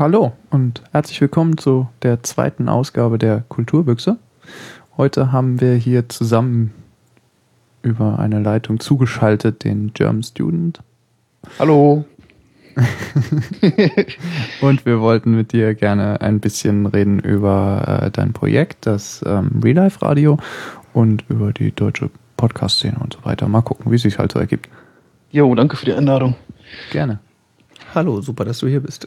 Hallo und herzlich willkommen zu der zweiten Ausgabe der Kulturbüchse. Heute haben wir hier zusammen über eine Leitung zugeschaltet den German Student. Hallo. und wir wollten mit dir gerne ein bisschen reden über äh, dein Projekt, das ähm, Real Life Radio und über die deutsche Podcast-Szene und so weiter. Mal gucken, wie es sich halt so ergibt. Jo, danke für die Einladung. Gerne. Hallo, super, dass du hier bist.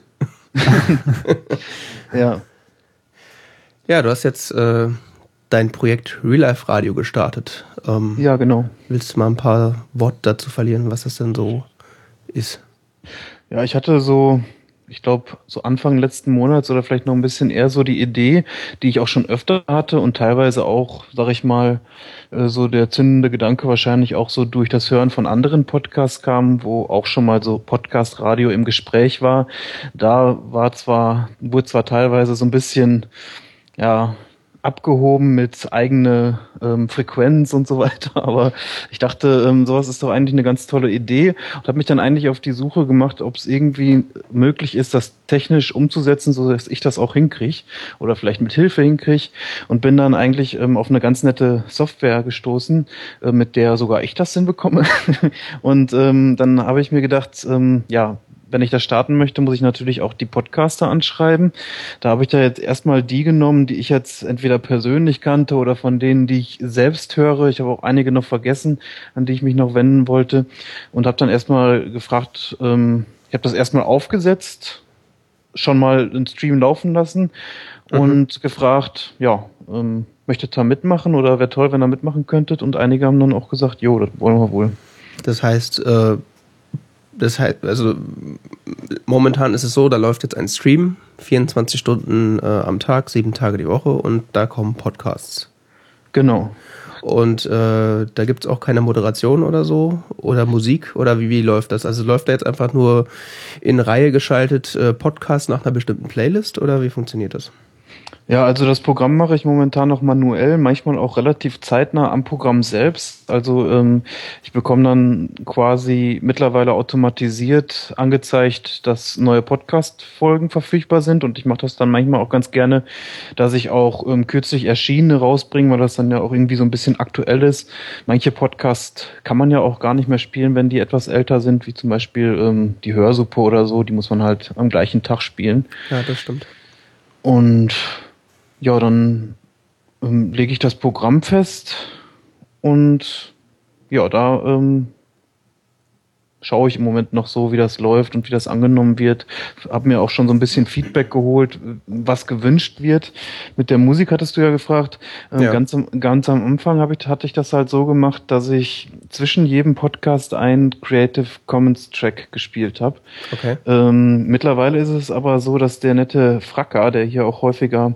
ja. Ja, du hast jetzt äh, dein Projekt Real Life Radio gestartet. Ähm, ja, genau. Willst du mal ein paar Worte dazu verlieren, was das denn so ist? Ja, ich hatte so, ich glaube, so Anfang letzten Monats oder vielleicht noch ein bisschen eher so die Idee, die ich auch schon öfter hatte und teilweise auch, sag ich mal, äh, so der zündende Gedanke wahrscheinlich auch so durch das Hören von anderen Podcasts kam, wo auch schon mal so Podcast-Radio im Gespräch war. Da war zwar, wurde zwar teilweise so ein bisschen, ja, abgehoben mit eigene ähm, Frequenz und so weiter. Aber ich dachte, ähm, sowas ist doch eigentlich eine ganz tolle Idee und habe mich dann eigentlich auf die Suche gemacht, ob es irgendwie möglich ist, das technisch umzusetzen, so dass ich das auch hinkriege oder vielleicht mit Hilfe hinkriege und bin dann eigentlich ähm, auf eine ganz nette Software gestoßen, äh, mit der sogar ich das hinbekomme. und ähm, dann habe ich mir gedacht, ähm, ja, wenn ich das starten möchte, muss ich natürlich auch die Podcaster anschreiben. Da habe ich da jetzt erstmal die genommen, die ich jetzt entweder persönlich kannte oder von denen, die ich selbst höre. Ich habe auch einige noch vergessen, an die ich mich noch wenden wollte und habe dann erstmal gefragt, ähm, ich habe das erstmal aufgesetzt, schon mal einen Stream laufen lassen mhm. und gefragt, ja, ähm, möchtet ihr mitmachen oder wäre toll, wenn ihr mitmachen könntet? Und einige haben dann auch gesagt, jo, das wollen wir wohl. Das heißt, äh, das heißt, also momentan ist es so, da läuft jetzt ein Stream, 24 Stunden äh, am Tag, sieben Tage die Woche und da kommen Podcasts. Genau. Und äh, da gibt es auch keine Moderation oder so oder Musik oder wie, wie läuft das? Also läuft da jetzt einfach nur in Reihe geschaltet äh, Podcast nach einer bestimmten Playlist oder wie funktioniert das? Ja, also das Programm mache ich momentan noch manuell, manchmal auch relativ zeitnah am Programm selbst. Also ähm, ich bekomme dann quasi mittlerweile automatisiert angezeigt, dass neue Podcast-Folgen verfügbar sind und ich mache das dann manchmal auch ganz gerne, dass ich auch ähm, kürzlich erschienene rausbringe, weil das dann ja auch irgendwie so ein bisschen aktuell ist. Manche Podcasts kann man ja auch gar nicht mehr spielen, wenn die etwas älter sind, wie zum Beispiel ähm, die Hörsuppe oder so, die muss man halt am gleichen Tag spielen. Ja, das stimmt. Und ja, dann ähm, lege ich das Programm fest und ja, da ähm, schaue ich im Moment noch so, wie das läuft und wie das angenommen wird. Hab mir auch schon so ein bisschen Feedback geholt, was gewünscht wird. Mit der Musik hattest du ja gefragt. Ähm, ja. Ganz, am, ganz am Anfang hab ich, hatte ich das halt so gemacht, dass ich zwischen jedem Podcast einen Creative Commons Track gespielt habe. Okay. Ähm, mittlerweile ist es aber so, dass der nette Fracker, der hier auch häufiger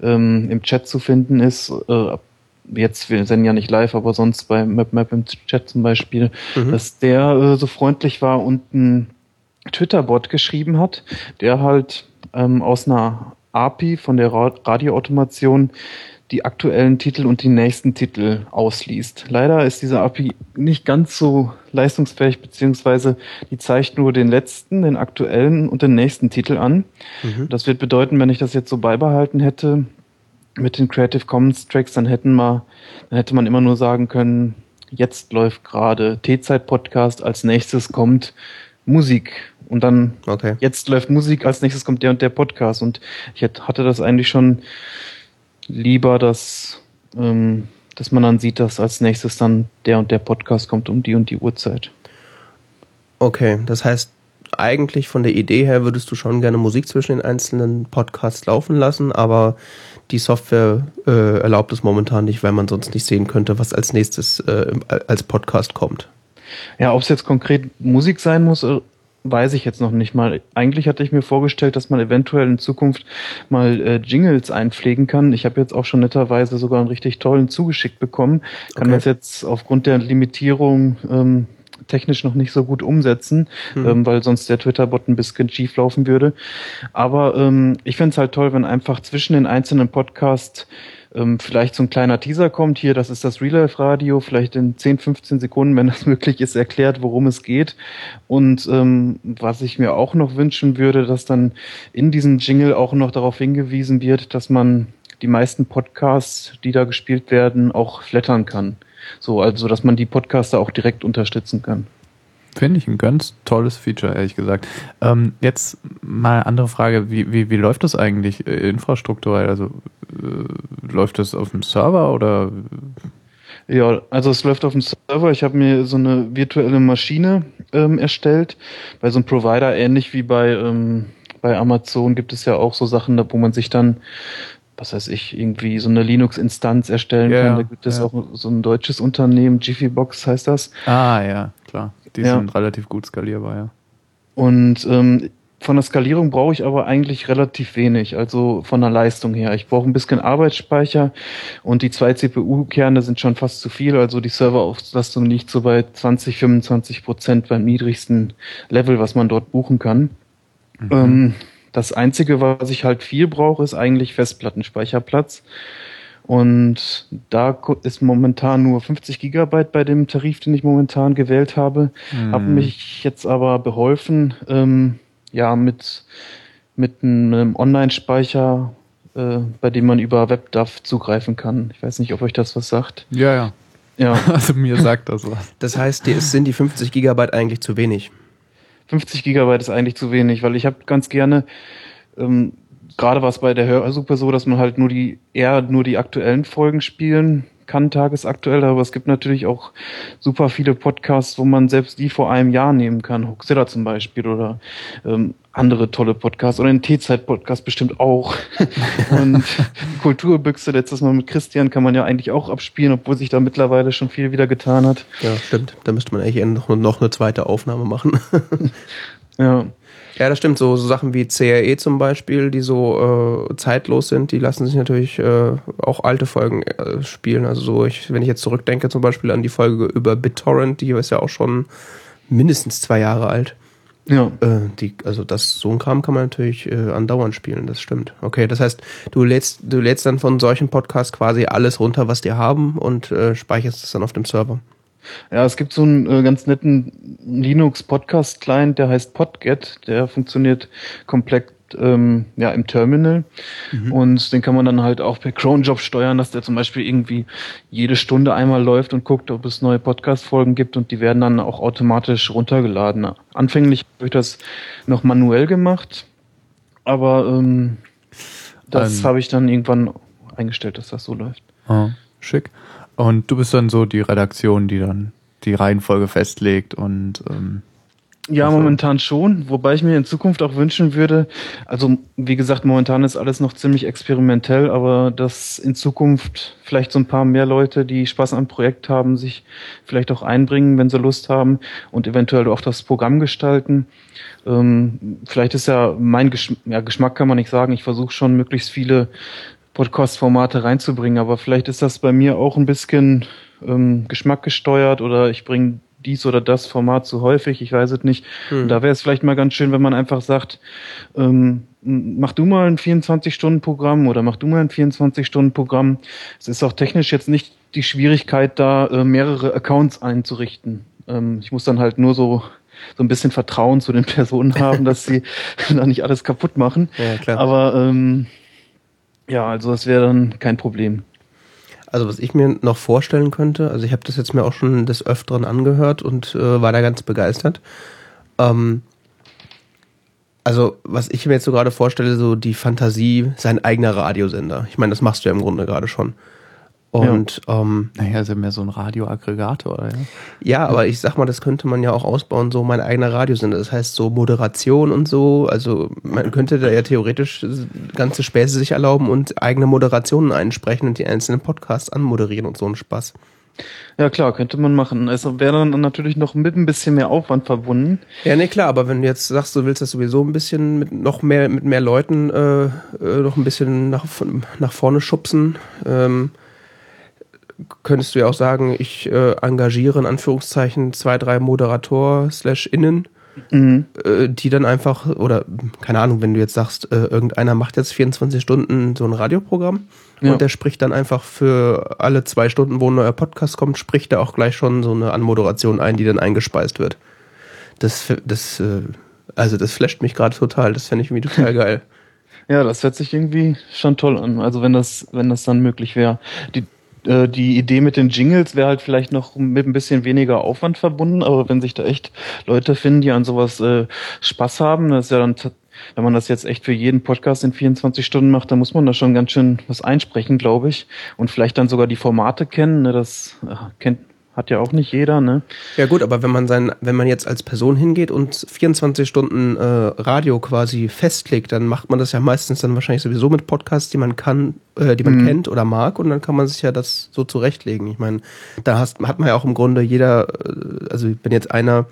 ähm, im Chat zu finden ist, äh, jetzt, wir senden ja nicht live, aber sonst bei MapMap im Chat zum Beispiel, mhm. dass der äh, so freundlich war und ein Twitter-Bot geschrieben hat, der halt ähm, aus einer API von der Radioautomation die aktuellen Titel und die nächsten Titel ausliest. Leider ist diese API nicht ganz so leistungsfähig, beziehungsweise die zeigt nur den letzten, den aktuellen und den nächsten Titel an. Mhm. Das wird bedeuten, wenn ich das jetzt so beibehalten hätte, mit den Creative Commons Tracks, dann hätten wir, dann hätte man immer nur sagen können, jetzt läuft gerade T-Zeit Podcast, als nächstes kommt Musik und dann okay. jetzt läuft Musik, als nächstes kommt der und der Podcast und ich hatte das eigentlich schon lieber, dass ähm, dass man dann sieht, dass als nächstes dann der und der Podcast kommt um die und die Uhrzeit. Okay, das heißt, eigentlich von der Idee her würdest du schon gerne Musik zwischen den einzelnen Podcasts laufen lassen, aber die Software äh, erlaubt es momentan nicht, weil man sonst nicht sehen könnte, was als nächstes äh, als Podcast kommt. Ja, ob es jetzt konkret Musik sein muss, äh, weiß ich jetzt noch nicht mal. Eigentlich hatte ich mir vorgestellt, dass man eventuell in Zukunft mal äh, Jingles einpflegen kann. Ich habe jetzt auch schon netterweise sogar einen richtig tollen zugeschickt bekommen. Kann okay. das jetzt aufgrund der Limitierung ähm, technisch noch nicht so gut umsetzen, mhm. ähm, weil sonst der Twitter-Bot ein bisschen schief laufen würde. Aber ähm, ich finde es halt toll, wenn einfach zwischen den einzelnen Podcasts ähm, vielleicht so ein kleiner Teaser kommt. Hier, das ist das Real Life Radio, vielleicht in 10, 15 Sekunden, wenn das möglich ist, erklärt, worum es geht. Und ähm, was ich mir auch noch wünschen würde, dass dann in diesem Jingle auch noch darauf hingewiesen wird, dass man die meisten Podcasts, die da gespielt werden, auch flattern kann. So, also dass man die Podcaster auch direkt unterstützen kann. Finde ich ein ganz tolles Feature, ehrlich gesagt. Ähm, jetzt mal eine andere Frage. Wie, wie, wie läuft das eigentlich äh, infrastrukturell? Also äh, läuft das auf dem Server oder? Ja, also es läuft auf dem Server. Ich habe mir so eine virtuelle Maschine ähm, erstellt. Bei so einem Provider, ähnlich wie bei, ähm, bei Amazon, gibt es ja auch so Sachen, wo man sich dann was weiß ich, irgendwie so eine Linux-Instanz erstellen ja, kann. Da gibt es ja. auch so ein deutsches Unternehmen, Jiffybox heißt das. Ah, ja, klar. Die ja. sind relativ gut skalierbar, ja. Und ähm, von der Skalierung brauche ich aber eigentlich relativ wenig, also von der Leistung her. Ich brauche ein bisschen Arbeitsspeicher und die zwei CPU-Kerne sind schon fast zu viel, also die Serverauslastung liegt so bei 20, 25 Prozent beim niedrigsten Level, was man dort buchen kann. Mhm. Ähm, das Einzige, was ich halt viel brauche, ist eigentlich Festplattenspeicherplatz. Und da ist momentan nur 50 Gigabyte bei dem Tarif, den ich momentan gewählt habe. Mhm. Habe mich jetzt aber beholfen, ähm, ja, mit, mit einem Online-Speicher, äh, bei dem man über WebDAV zugreifen kann. Ich weiß nicht, ob euch das was sagt. Ja, ja. Ja. Also mir sagt das was. Das heißt, es sind die 50 Gigabyte eigentlich zu wenig. 50 Gigabyte ist eigentlich zu wenig, weil ich habe ganz gerne, ähm, gerade was bei der Hörsuppe so, dass man halt nur die, eher nur die aktuellen Folgen spielen kann, tagesaktuell, aber es gibt natürlich auch super viele Podcasts, wo man selbst die vor einem Jahr nehmen kann. Hoaxilla zum Beispiel oder ähm, andere tolle Podcasts oder den T-Zeit-Podcast bestimmt auch. und Kulturbüchse, letztes Mal mit Christian, kann man ja eigentlich auch abspielen, obwohl sich da mittlerweile schon viel wieder getan hat. Ja, stimmt. Da müsste man eigentlich noch, noch eine zweite Aufnahme machen. ja. Ja, das stimmt. So, so Sachen wie CRE zum Beispiel, die so äh, zeitlos sind, die lassen sich natürlich äh, auch alte Folgen äh, spielen. Also so, ich, wenn ich jetzt zurückdenke zum Beispiel an die Folge über BitTorrent, die ist ja auch schon mindestens zwei Jahre alt. Ja. Äh, die, also das so ein Kram kann man natürlich äh, andauernd spielen, das stimmt. Okay, das heißt, du lädst, du lädst dann von solchen Podcasts quasi alles runter, was die haben und äh, speicherst es dann auf dem Server. Ja, es gibt so einen äh, ganz netten Linux-Podcast-Client, der heißt Podget. Der funktioniert komplett ähm, ja, im Terminal. Mhm. Und den kann man dann halt auch per Cronjob steuern, dass der zum Beispiel irgendwie jede Stunde einmal läuft und guckt, ob es neue Podcast-Folgen gibt und die werden dann auch automatisch runtergeladen. Anfänglich habe ich das noch manuell gemacht, aber ähm, das ähm. habe ich dann irgendwann eingestellt, dass das so läuft. Oh, schick. Und du bist dann so die Redaktion, die dann die Reihenfolge festlegt und ähm, ja, also. momentan schon, wobei ich mir in Zukunft auch wünschen würde, also wie gesagt, momentan ist alles noch ziemlich experimentell, aber dass in Zukunft vielleicht so ein paar mehr Leute, die Spaß am Projekt haben, sich vielleicht auch einbringen, wenn sie Lust haben und eventuell auch das Programm gestalten. Ähm, vielleicht ist ja mein Gesch ja, Geschmack, kann man nicht sagen, ich versuche schon möglichst viele Podcast-Formate reinzubringen. Aber vielleicht ist das bei mir auch ein bisschen ähm, Geschmack gesteuert oder ich bringe dies oder das Format zu häufig, ich weiß es nicht. Hm. Da wäre es vielleicht mal ganz schön, wenn man einfach sagt, ähm, mach du mal ein 24-Stunden-Programm oder mach du mal ein 24-Stunden-Programm. Es ist auch technisch jetzt nicht die Schwierigkeit, da äh, mehrere Accounts einzurichten. Ähm, ich muss dann halt nur so so ein bisschen Vertrauen zu den Personen haben, dass sie da nicht alles kaputt machen. Ja, klar. Aber ähm, ja, also das wäre dann kein Problem. Also was ich mir noch vorstellen könnte, also ich habe das jetzt mir auch schon des Öfteren angehört und äh, war da ganz begeistert. Ähm, also was ich mir jetzt so gerade vorstelle, so die Fantasie, sein eigener Radiosender. Ich meine, das machst du ja im Grunde gerade schon. Und ja. ähm, naja, ist ja mehr so ein Radioaggregator? Ja? ja, aber ich sag mal, das könnte man ja auch ausbauen, so mein eigener Radiosender. Das heißt so Moderation und so. Also man könnte da ja theoretisch ganze Späße sich erlauben und eigene Moderationen einsprechen und die einzelnen Podcasts anmoderieren und so ein Spaß. Ja klar, könnte man machen. Also wäre dann natürlich noch mit ein bisschen mehr Aufwand verbunden. Ja, nee, klar, aber wenn du jetzt sagst, du willst das sowieso ein bisschen mit noch mehr, mit mehr Leuten äh, äh noch ein bisschen nach, nach vorne schubsen, ähm, könntest du ja auch sagen, ich äh, engagiere in Anführungszeichen zwei, drei Moderator slash innen, mhm. äh, die dann einfach, oder keine Ahnung, wenn du jetzt sagst, äh, irgendeiner macht jetzt 24 Stunden so ein Radioprogramm ja. und der spricht dann einfach für alle zwei Stunden, wo ein neuer Podcast kommt, spricht er auch gleich schon so eine Anmoderation ein, die dann eingespeist wird. Das, das, äh, also das flasht mich gerade total, das fände ich irgendwie total geil. Ja, das hört sich irgendwie schon toll an. Also wenn das, wenn das dann möglich wäre. Die, äh, die Idee mit den Jingles wäre halt vielleicht noch mit ein bisschen weniger Aufwand verbunden, aber wenn sich da echt Leute finden, die an sowas äh, Spaß haben, das ist ja dann wenn man das jetzt echt für jeden Podcast in 24 Stunden macht, dann muss man da schon ganz schön was einsprechen, glaube ich. Und vielleicht dann sogar die Formate kennen. Ne? Das äh, kennt, hat ja auch nicht jeder, ne? Ja gut, aber wenn man sein, wenn man jetzt als Person hingeht und 24 Stunden äh, Radio quasi festlegt, dann macht man das ja meistens dann wahrscheinlich sowieso mit Podcasts, die man kann, äh, die man mhm. kennt oder mag, und dann kann man sich ja das so zurechtlegen. Ich meine, da hast, hat man ja auch im Grunde jeder, äh, also wenn jetzt einer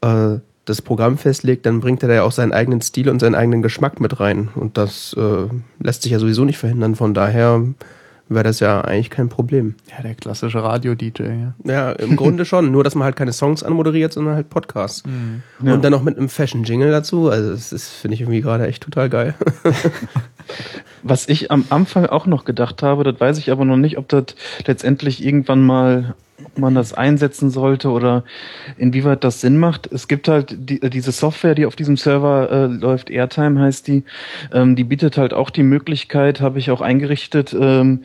äh, das Programm festlegt, dann bringt er da ja auch seinen eigenen Stil und seinen eigenen Geschmack mit rein. Und das äh, lässt sich ja sowieso nicht verhindern. Von daher wäre das ja eigentlich kein Problem. Ja, der klassische Radio-DJ, ja. Ja, im Grunde schon. Nur, dass man halt keine Songs anmoderiert, sondern halt Podcasts. Mhm. Ja. Und dann noch mit einem Fashion-Jingle dazu. Also, das ist, finde ich irgendwie gerade echt total geil. Was ich am Anfang auch noch gedacht habe, das weiß ich aber noch nicht, ob das letztendlich irgendwann mal man das einsetzen sollte oder inwieweit das Sinn macht. Es gibt halt die, äh, diese Software, die auf diesem Server äh, läuft, Airtime heißt die, ähm, die bietet halt auch die Möglichkeit, habe ich auch eingerichtet, ähm,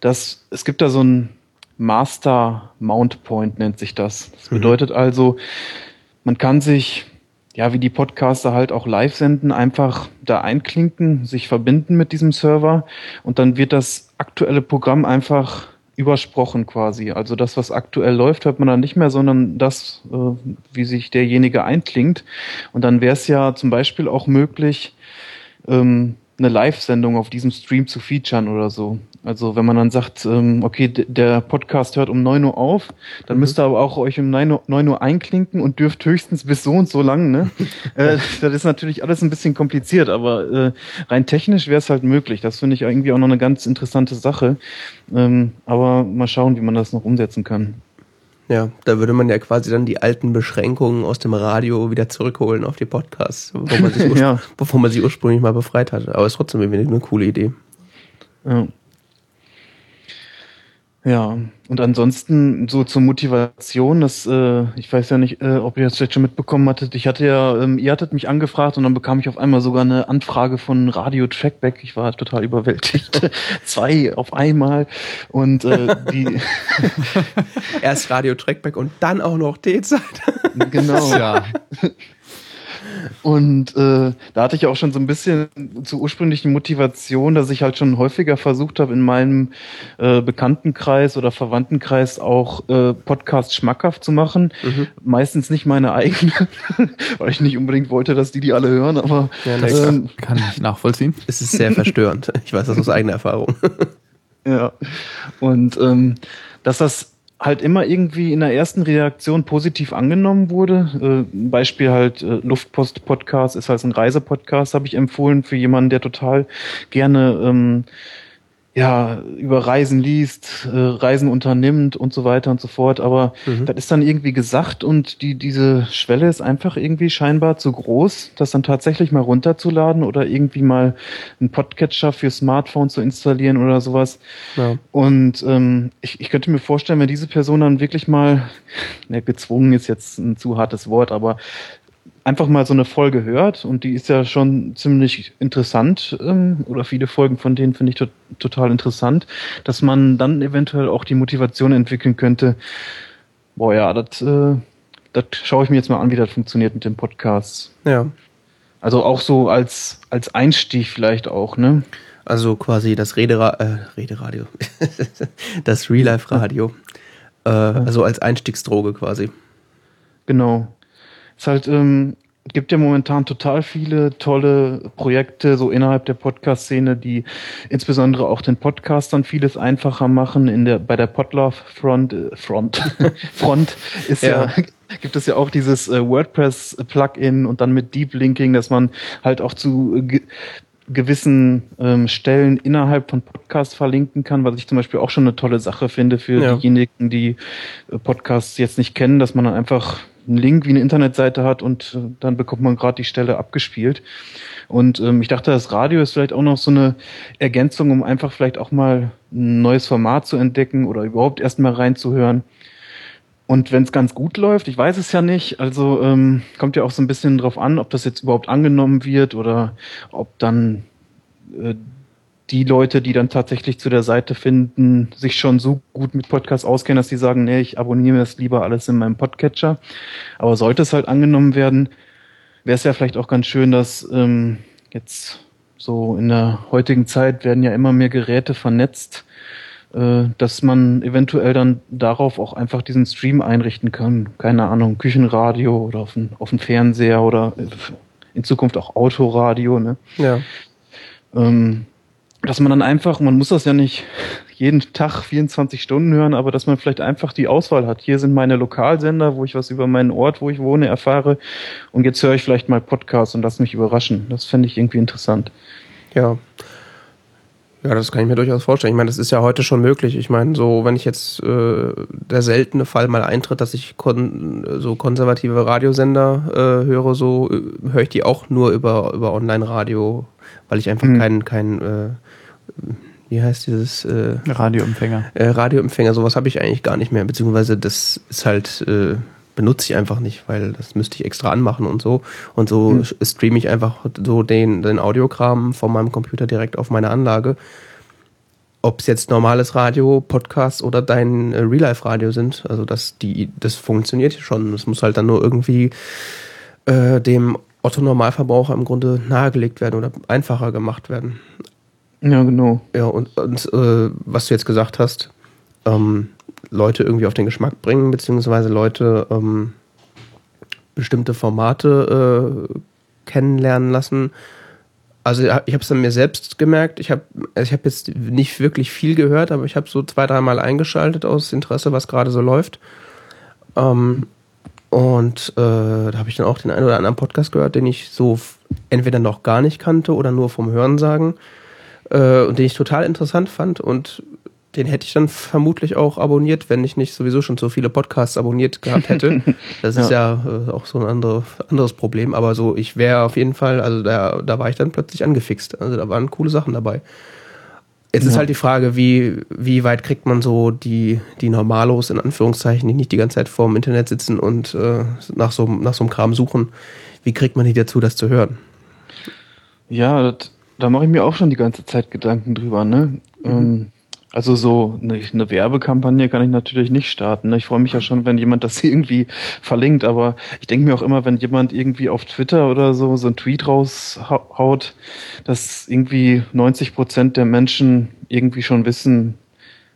dass es gibt da so ein Master Mount Point nennt sich das. Das mhm. bedeutet also, man kann sich ja, wie die Podcaster halt auch live senden, einfach da einklinken, sich verbinden mit diesem Server und dann wird das aktuelle Programm einfach übersprochen quasi. Also das, was aktuell läuft, hört man dann nicht mehr, sondern das, äh, wie sich derjenige einklingt. Und dann wäre es ja zum Beispiel auch möglich, ähm, eine Live-Sendung auf diesem Stream zu featuren oder so. Also wenn man dann sagt, ähm, okay, der Podcast hört um neun Uhr auf, dann mhm. müsst ihr aber auch euch um neun Uhr, 9 Uhr einklinken und dürft höchstens bis so und so lang. Ne? äh, das ist natürlich alles ein bisschen kompliziert, aber äh, rein technisch wäre es halt möglich. Das finde ich irgendwie auch noch eine ganz interessante Sache. Ähm, aber mal schauen, wie man das noch umsetzen kann. Ja, da würde man ja quasi dann die alten Beschränkungen aus dem Radio wieder zurückholen auf die Podcasts, wo man sich, ja. bevor man sie ursprünglich mal befreit hatte. Aber es ist trotzdem irgendwie eine coole Idee. Ja. Ja, und ansonsten so zur Motivation, das, äh, ich weiß ja nicht, äh, ob ihr das vielleicht schon mitbekommen hattet. Ich hatte ja, ähm, ihr hattet mich angefragt und dann bekam ich auf einmal sogar eine Anfrage von Radio Trackback. Ich war total überwältigt. Zwei auf einmal. Und äh, die erst Radio Trackback und dann auch noch T-Zeit. genau. Ja. Und äh, da hatte ich auch schon so ein bisschen zur ursprünglichen Motivation, dass ich halt schon häufiger versucht habe, in meinem äh, Bekanntenkreis oder Verwandtenkreis auch äh, Podcasts schmackhaft zu machen. Mhm. Meistens nicht meine eigenen, weil ich nicht unbedingt wollte, dass die die alle hören, aber ja, das ähm, kann ich nachvollziehen. Es ist sehr verstörend. Ich weiß das aus eigener Erfahrung. ja. Und ähm, dass das halt immer irgendwie in der ersten Reaktion positiv angenommen wurde. Äh, Beispiel halt äh, Luftpost-Podcast ist halt ein Reisepodcast, habe ich empfohlen für jemanden, der total gerne ähm, ja, über Reisen liest, äh, Reisen unternimmt und so weiter und so fort. Aber mhm. das ist dann irgendwie gesagt und die, diese Schwelle ist einfach irgendwie scheinbar zu groß, das dann tatsächlich mal runterzuladen oder irgendwie mal einen Podcatcher für Smartphone zu installieren oder sowas. Ja. Und ähm, ich, ich könnte mir vorstellen, wenn diese Person dann wirklich mal, ne, gezwungen ist jetzt ein zu hartes Wort, aber einfach mal so eine Folge hört und die ist ja schon ziemlich interessant ähm, oder viele Folgen von denen finde ich to total interessant, dass man dann eventuell auch die Motivation entwickeln könnte, boah ja, das äh, das schaue ich mir jetzt mal an, wie das funktioniert mit dem Podcast. Ja. Also auch so als als Einstieg vielleicht auch, ne? Also quasi das Redera äh, Rederadio, das Real Life Radio, äh, also als Einstiegsdroge quasi. Genau. Es halt, ähm, gibt ja momentan total viele tolle Projekte so innerhalb der Podcast-Szene, die insbesondere auch den Podcastern vieles einfacher machen. In der bei der Podlove Front äh, Front Front ist ja. ja gibt es ja auch dieses äh, WordPress Plugin und dann mit Deep Linking, dass man halt auch zu äh, gewissen ähm, Stellen innerhalb von Podcasts verlinken kann, was ich zum Beispiel auch schon eine tolle Sache finde für ja. diejenigen, die äh, Podcasts jetzt nicht kennen, dass man dann einfach einen Link wie eine Internetseite hat und äh, dann bekommt man gerade die Stelle abgespielt. Und ähm, ich dachte, das Radio ist vielleicht auch noch so eine Ergänzung, um einfach vielleicht auch mal ein neues Format zu entdecken oder überhaupt erstmal reinzuhören. Und wenn es ganz gut läuft, ich weiß es ja nicht, also ähm, kommt ja auch so ein bisschen drauf an, ob das jetzt überhaupt angenommen wird oder ob dann äh, die Leute, die dann tatsächlich zu der Seite finden, sich schon so gut mit Podcasts auskennen, dass sie sagen, nee, ich abonniere mir das lieber alles in meinem Podcatcher. Aber sollte es halt angenommen werden, wäre es ja vielleicht auch ganz schön, dass ähm, jetzt so in der heutigen Zeit werden ja immer mehr Geräte vernetzt äh, dass man eventuell dann darauf auch einfach diesen Stream einrichten kann. Keine Ahnung, Küchenradio oder auf dem, auf dem Fernseher oder in Zukunft auch Autoradio. Ne? Ja. Ähm, dass man dann einfach, man muss das ja nicht jeden Tag 24 Stunden hören, aber dass man vielleicht einfach die Auswahl hat. Hier sind meine Lokalsender, wo ich was über meinen Ort, wo ich wohne, erfahre. Und jetzt höre ich vielleicht mal Podcasts und lass mich überraschen. Das fände ich irgendwie interessant. Ja. Ja, das kann ich mir durchaus vorstellen. Ich meine, das ist ja heute schon möglich. Ich meine, so wenn ich jetzt äh, der seltene Fall mal eintritt, dass ich kon so konservative Radiosender äh, höre, so äh, höre ich die auch nur über über Online-Radio, weil ich einfach mhm. keinen kein, äh, wie heißt dieses äh, Radioempfänger. Äh, Radioempfänger, sowas habe ich eigentlich gar nicht mehr. Beziehungsweise das ist halt äh, benutze ich einfach nicht, weil das müsste ich extra anmachen und so. Und so hm. streame ich einfach so den, den Audiokram von meinem Computer direkt auf meine Anlage. Ob es jetzt normales Radio, Podcast oder dein äh, Real-Life-Radio sind, also das, die, das funktioniert schon. Es muss halt dann nur irgendwie äh, dem Otto-Normalverbraucher im Grunde nahegelegt werden oder einfacher gemacht werden. Ja, genau. Ja, und, und äh, was du jetzt gesagt hast, ähm, Leute irgendwie auf den Geschmack bringen, beziehungsweise Leute ähm, bestimmte Formate äh, kennenlernen lassen. Also ich habe es dann mir selbst gemerkt. Ich habe ich hab jetzt nicht wirklich viel gehört, aber ich habe so zwei, dreimal eingeschaltet aus Interesse, was gerade so läuft. Ähm, und äh, da habe ich dann auch den einen oder anderen Podcast gehört, den ich so entweder noch gar nicht kannte oder nur vom Hörensagen äh, und den ich total interessant fand und den hätte ich dann vermutlich auch abonniert, wenn ich nicht sowieso schon so viele Podcasts abonniert gehabt hätte. Das ist ja, ja äh, auch so ein andere, anderes Problem. Aber so, ich wäre auf jeden Fall, also da, da war ich dann plötzlich angefixt. Also da waren coole Sachen dabei. Jetzt ja. ist halt die Frage, wie, wie weit kriegt man so die, die Normalos, in Anführungszeichen, die nicht die ganze Zeit vorm Internet sitzen und äh, nach, so, nach so einem Kram suchen, wie kriegt man die dazu, das zu hören? Ja, das, da mache ich mir auch schon die ganze Zeit Gedanken drüber, ne? Mhm. Ähm, also so eine, eine, Werbekampagne kann ich natürlich nicht starten. Ne? Ich freue mich ja schon, wenn jemand das irgendwie verlinkt, aber ich denke mir auch immer, wenn jemand irgendwie auf Twitter oder so so einen Tweet raushaut, dass irgendwie 90 Prozent der Menschen irgendwie schon wissen,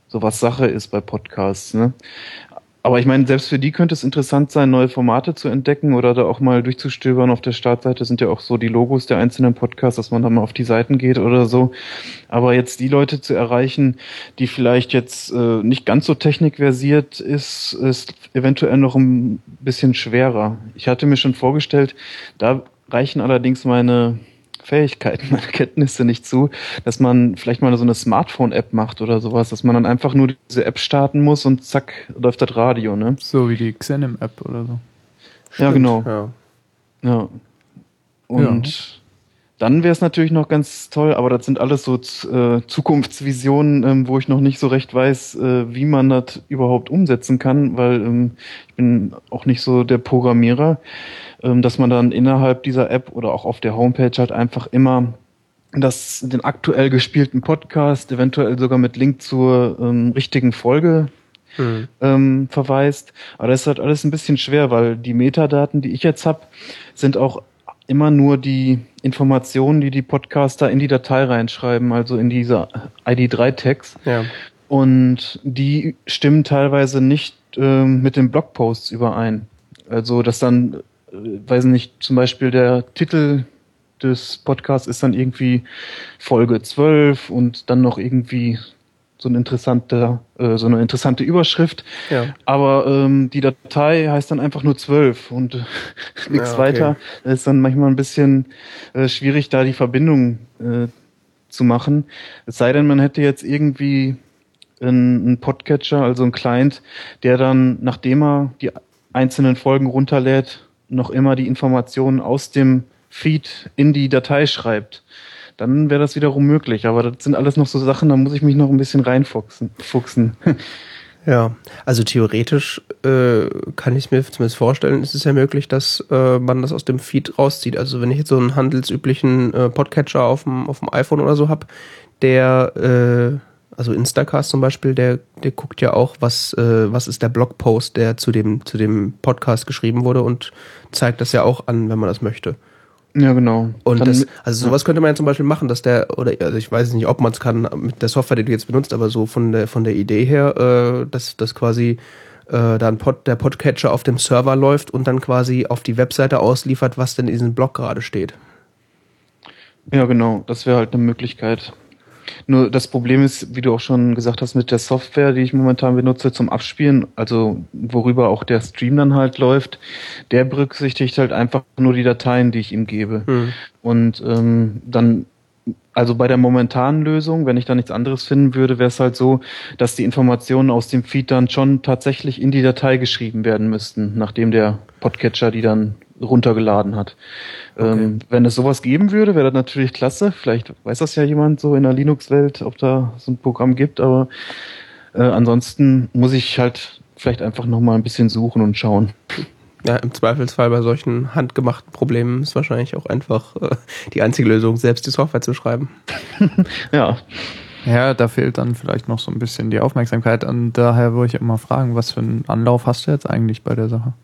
so was Sache ist bei Podcasts. Ne? Aber ich meine, selbst für die könnte es interessant sein, neue Formate zu entdecken oder da auch mal durchzustöbern. Auf der Startseite sind ja auch so die Logos der einzelnen Podcasts, dass man da mal auf die Seiten geht oder so. Aber jetzt die Leute zu erreichen, die vielleicht jetzt äh, nicht ganz so technikversiert ist, ist eventuell noch ein bisschen schwerer. Ich hatte mir schon vorgestellt, da reichen allerdings meine Fähigkeiten, meine Kenntnisse nicht zu, dass man vielleicht mal so eine Smartphone-App macht oder sowas, dass man dann einfach nur diese App starten muss und zack, läuft das Radio, ne? So wie die Xenim-App oder so. Stimmt, ja, genau. Ja. ja. Und ja. dann wäre es natürlich noch ganz toll, aber das sind alles so äh, Zukunftsvisionen, ähm, wo ich noch nicht so recht weiß, äh, wie man das überhaupt umsetzen kann, weil ähm, ich bin auch nicht so der Programmierer dass man dann innerhalb dieser App oder auch auf der Homepage halt einfach immer das, den aktuell gespielten Podcast, eventuell sogar mit Link zur ähm, richtigen Folge mhm. ähm, verweist. Aber das ist halt alles ein bisschen schwer, weil die Metadaten, die ich jetzt habe, sind auch immer nur die Informationen, die die Podcaster in die Datei reinschreiben, also in diese ID3-Tags. Ja. Und die stimmen teilweise nicht ähm, mit den Blogposts überein. Also, dass dann weiß nicht, zum Beispiel der Titel des Podcasts ist dann irgendwie Folge 12 und dann noch irgendwie so eine interessante, äh, so eine interessante Überschrift. Ja. Aber ähm, die Datei heißt dann einfach nur 12 und äh, nichts Ja, okay. weiter. Das ist dann manchmal ein bisschen äh, schwierig, da die Verbindung äh, zu machen. Es sei denn, man hätte jetzt irgendwie einen, einen Podcatcher, also einen Client, der dann, nachdem er die einzelnen Folgen runterlädt, noch immer die Informationen aus dem Feed in die Datei schreibt. Dann wäre das wiederum möglich. Aber das sind alles noch so Sachen, da muss ich mich noch ein bisschen reinfuchsen. Fuchsen. Ja, also theoretisch äh, kann ich mir zumindest vorstellen, ist es ja möglich, dass äh, man das aus dem Feed rauszieht. Also wenn ich jetzt so einen handelsüblichen äh, Podcatcher auf dem, auf dem iPhone oder so habe, der, äh, also Instacast zum Beispiel, der, der guckt ja auch, was, äh, was ist der Blogpost, der zu dem, zu dem Podcast geschrieben wurde und zeigt das ja auch an, wenn man das möchte. ja, genau. Und Dann- das, also sowas könnte man ja zum Beispiel machen, dass der, oder also ich weiß nicht, ob man es kann mit der Software, die du jetzt benutzt, aber so von der von der Idee her, äh, dass dass quasi äh, dann Pod, der Podcatcher auf dem Server läuft und dann quasi auf die Webseite ausliefert, was denn in diesem Blog gerade steht. Ja, genau. Das wäre halt eine Möglichkeit. Nur das Problem ist, wie du auch schon gesagt hast, mit der Software, die ich momentan benutze zum Abspielen, also worüber auch der Stream dann halt läuft, der berücksichtigt halt einfach nur die Dateien, die ich ihm gebe. Hm. Und ähm, dann, also bei der momentanen Lösung, wenn ich da nichts anderes finden würde, wäre es halt so, dass die Informationen aus dem Feed dann schon tatsächlich in die Datei geschrieben werden müssten, nachdem der Podcatcher die dann runtergeladen hat. Ähm, wenn es sowas geben würde, wäre das natürlich klasse. Vielleicht weiß das ja jemand so in der Linux-Welt, ob da so ein Programm gibt, aber äh, ansonsten muss ich halt vielleicht einfach nochmal ein bisschen suchen und schauen. Ja, im Zweifelsfall bei solchen handgemachten Problemen ist wahrscheinlich auch einfach äh, die einzige Lösung, selbst die Software zu schreiben. Ja, Ja, da fehlt dann vielleicht noch so ein bisschen die Aufmerksamkeit. Und daher würde ich immer fragen, was für einen Anlauf hast du jetzt eigentlich bei der Sache?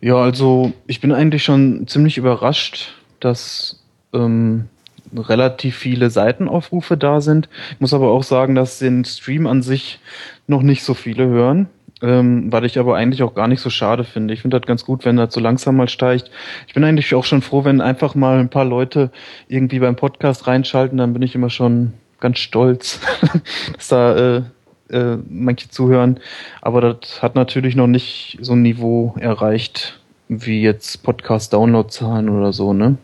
Ja, also ich bin eigentlich schon ziemlich überrascht, dass ähm, relativ viele Seitenaufrufe da sind. Ich muss aber auch sagen, dass den Stream an sich noch nicht so viele hören, ähm, weil ich aber eigentlich auch gar nicht so schade finde. Ich finde das ganz gut, wenn das so langsam mal steigt. Ich bin eigentlich auch schon froh, wenn einfach mal ein paar Leute irgendwie beim Podcast reinschalten, dann bin ich immer schon ganz stolz, dass da äh, äh, manche zuhören. Aber das hat natürlich noch nicht so ein Niveau erreicht, wie jetzt Podcast-Download-Zahlen oder so, ne?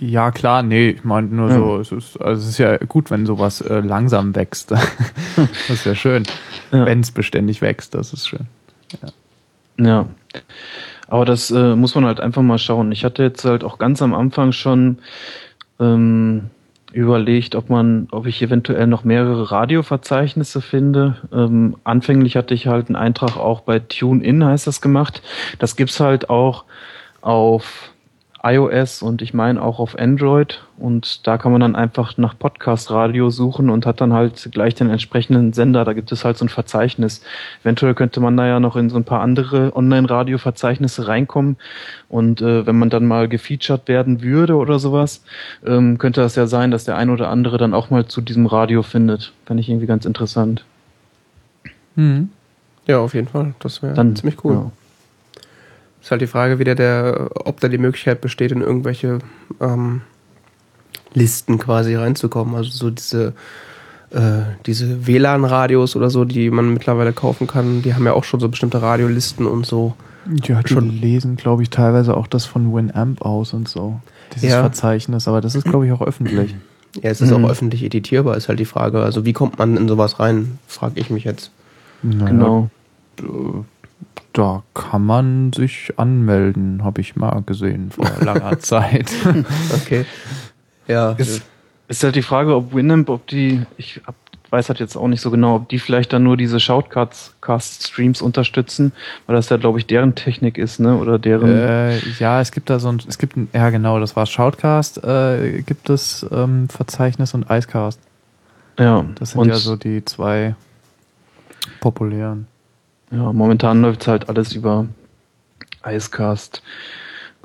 Ja, klar, nee, ich meine nur Ja. so, es ist, also es ist ja gut, wenn sowas äh, langsam wächst. das ist ja schön. Ja. Wenn es beständig wächst, das ist schön. Ja. Aber das äh, muss man halt einfach mal schauen. Ich hatte jetzt halt auch ganz am Anfang schon ähm, überlegt, ob man, ob ich eventuell noch mehrere Radioverzeichnisse finde. Ähm, anfänglich hatte ich halt einen Eintrag auch bei TuneIn, heißt das gemacht. Das gibt's halt auch auf iOS und ich meine auch auf Android und da kann man dann einfach nach Podcast Radio suchen und hat dann halt gleich den entsprechenden Sender. Da gibt es halt so ein Verzeichnis. Eventuell könnte man da ja noch in so ein paar andere Online-Radio-Verzeichnisse reinkommen und äh, wenn man dann mal gefeatured werden würde oder sowas, ähm, könnte das ja sein, dass der ein oder andere dann auch mal zu diesem Radio findet. Fände ich irgendwie ganz interessant. Mhm. Ja, auf jeden Fall. Das wäre Dann ziemlich cool. Ja. Ist halt die Frage wieder der, ob da die Möglichkeit besteht, in irgendwelche ähm, Listen quasi reinzukommen. Also so diese, äh, diese WLAN-Radios oder so, die man mittlerweile kaufen kann, die haben ja auch schon so bestimmte Radiolisten und so. Ja, die Schon. lesen, glaube ich, teilweise auch das von Winamp aus und so. Dieses Ja. Verzeichnis, aber das ist, glaube ich, auch öffentlich. Ja, es ist Mhm. auch öffentlich editierbar, ist halt die Frage. Also wie kommt man in sowas rein, frage ich mich jetzt. Naja, Genau. Da kann man sich anmelden, habe ich mal gesehen vor langer Zeit. Okay. Ja. Ist, ist halt die Frage, ob Winamp, ob die, ich hab, weiß halt jetzt auch nicht so genau, ob die vielleicht dann nur diese Shoutcast-Streams unterstützen, weil das ja, glaube ich, deren Technik ist, ne? Oder deren. äh, ja, es gibt da so ein, es gibt ein, ja genau, das war Shoutcast, äh, gibt es ähm, Verzeichnis und Icecast. ja, Das sind und, ja so die zwei populären. Ja, momentan läuft halt alles über Icecast.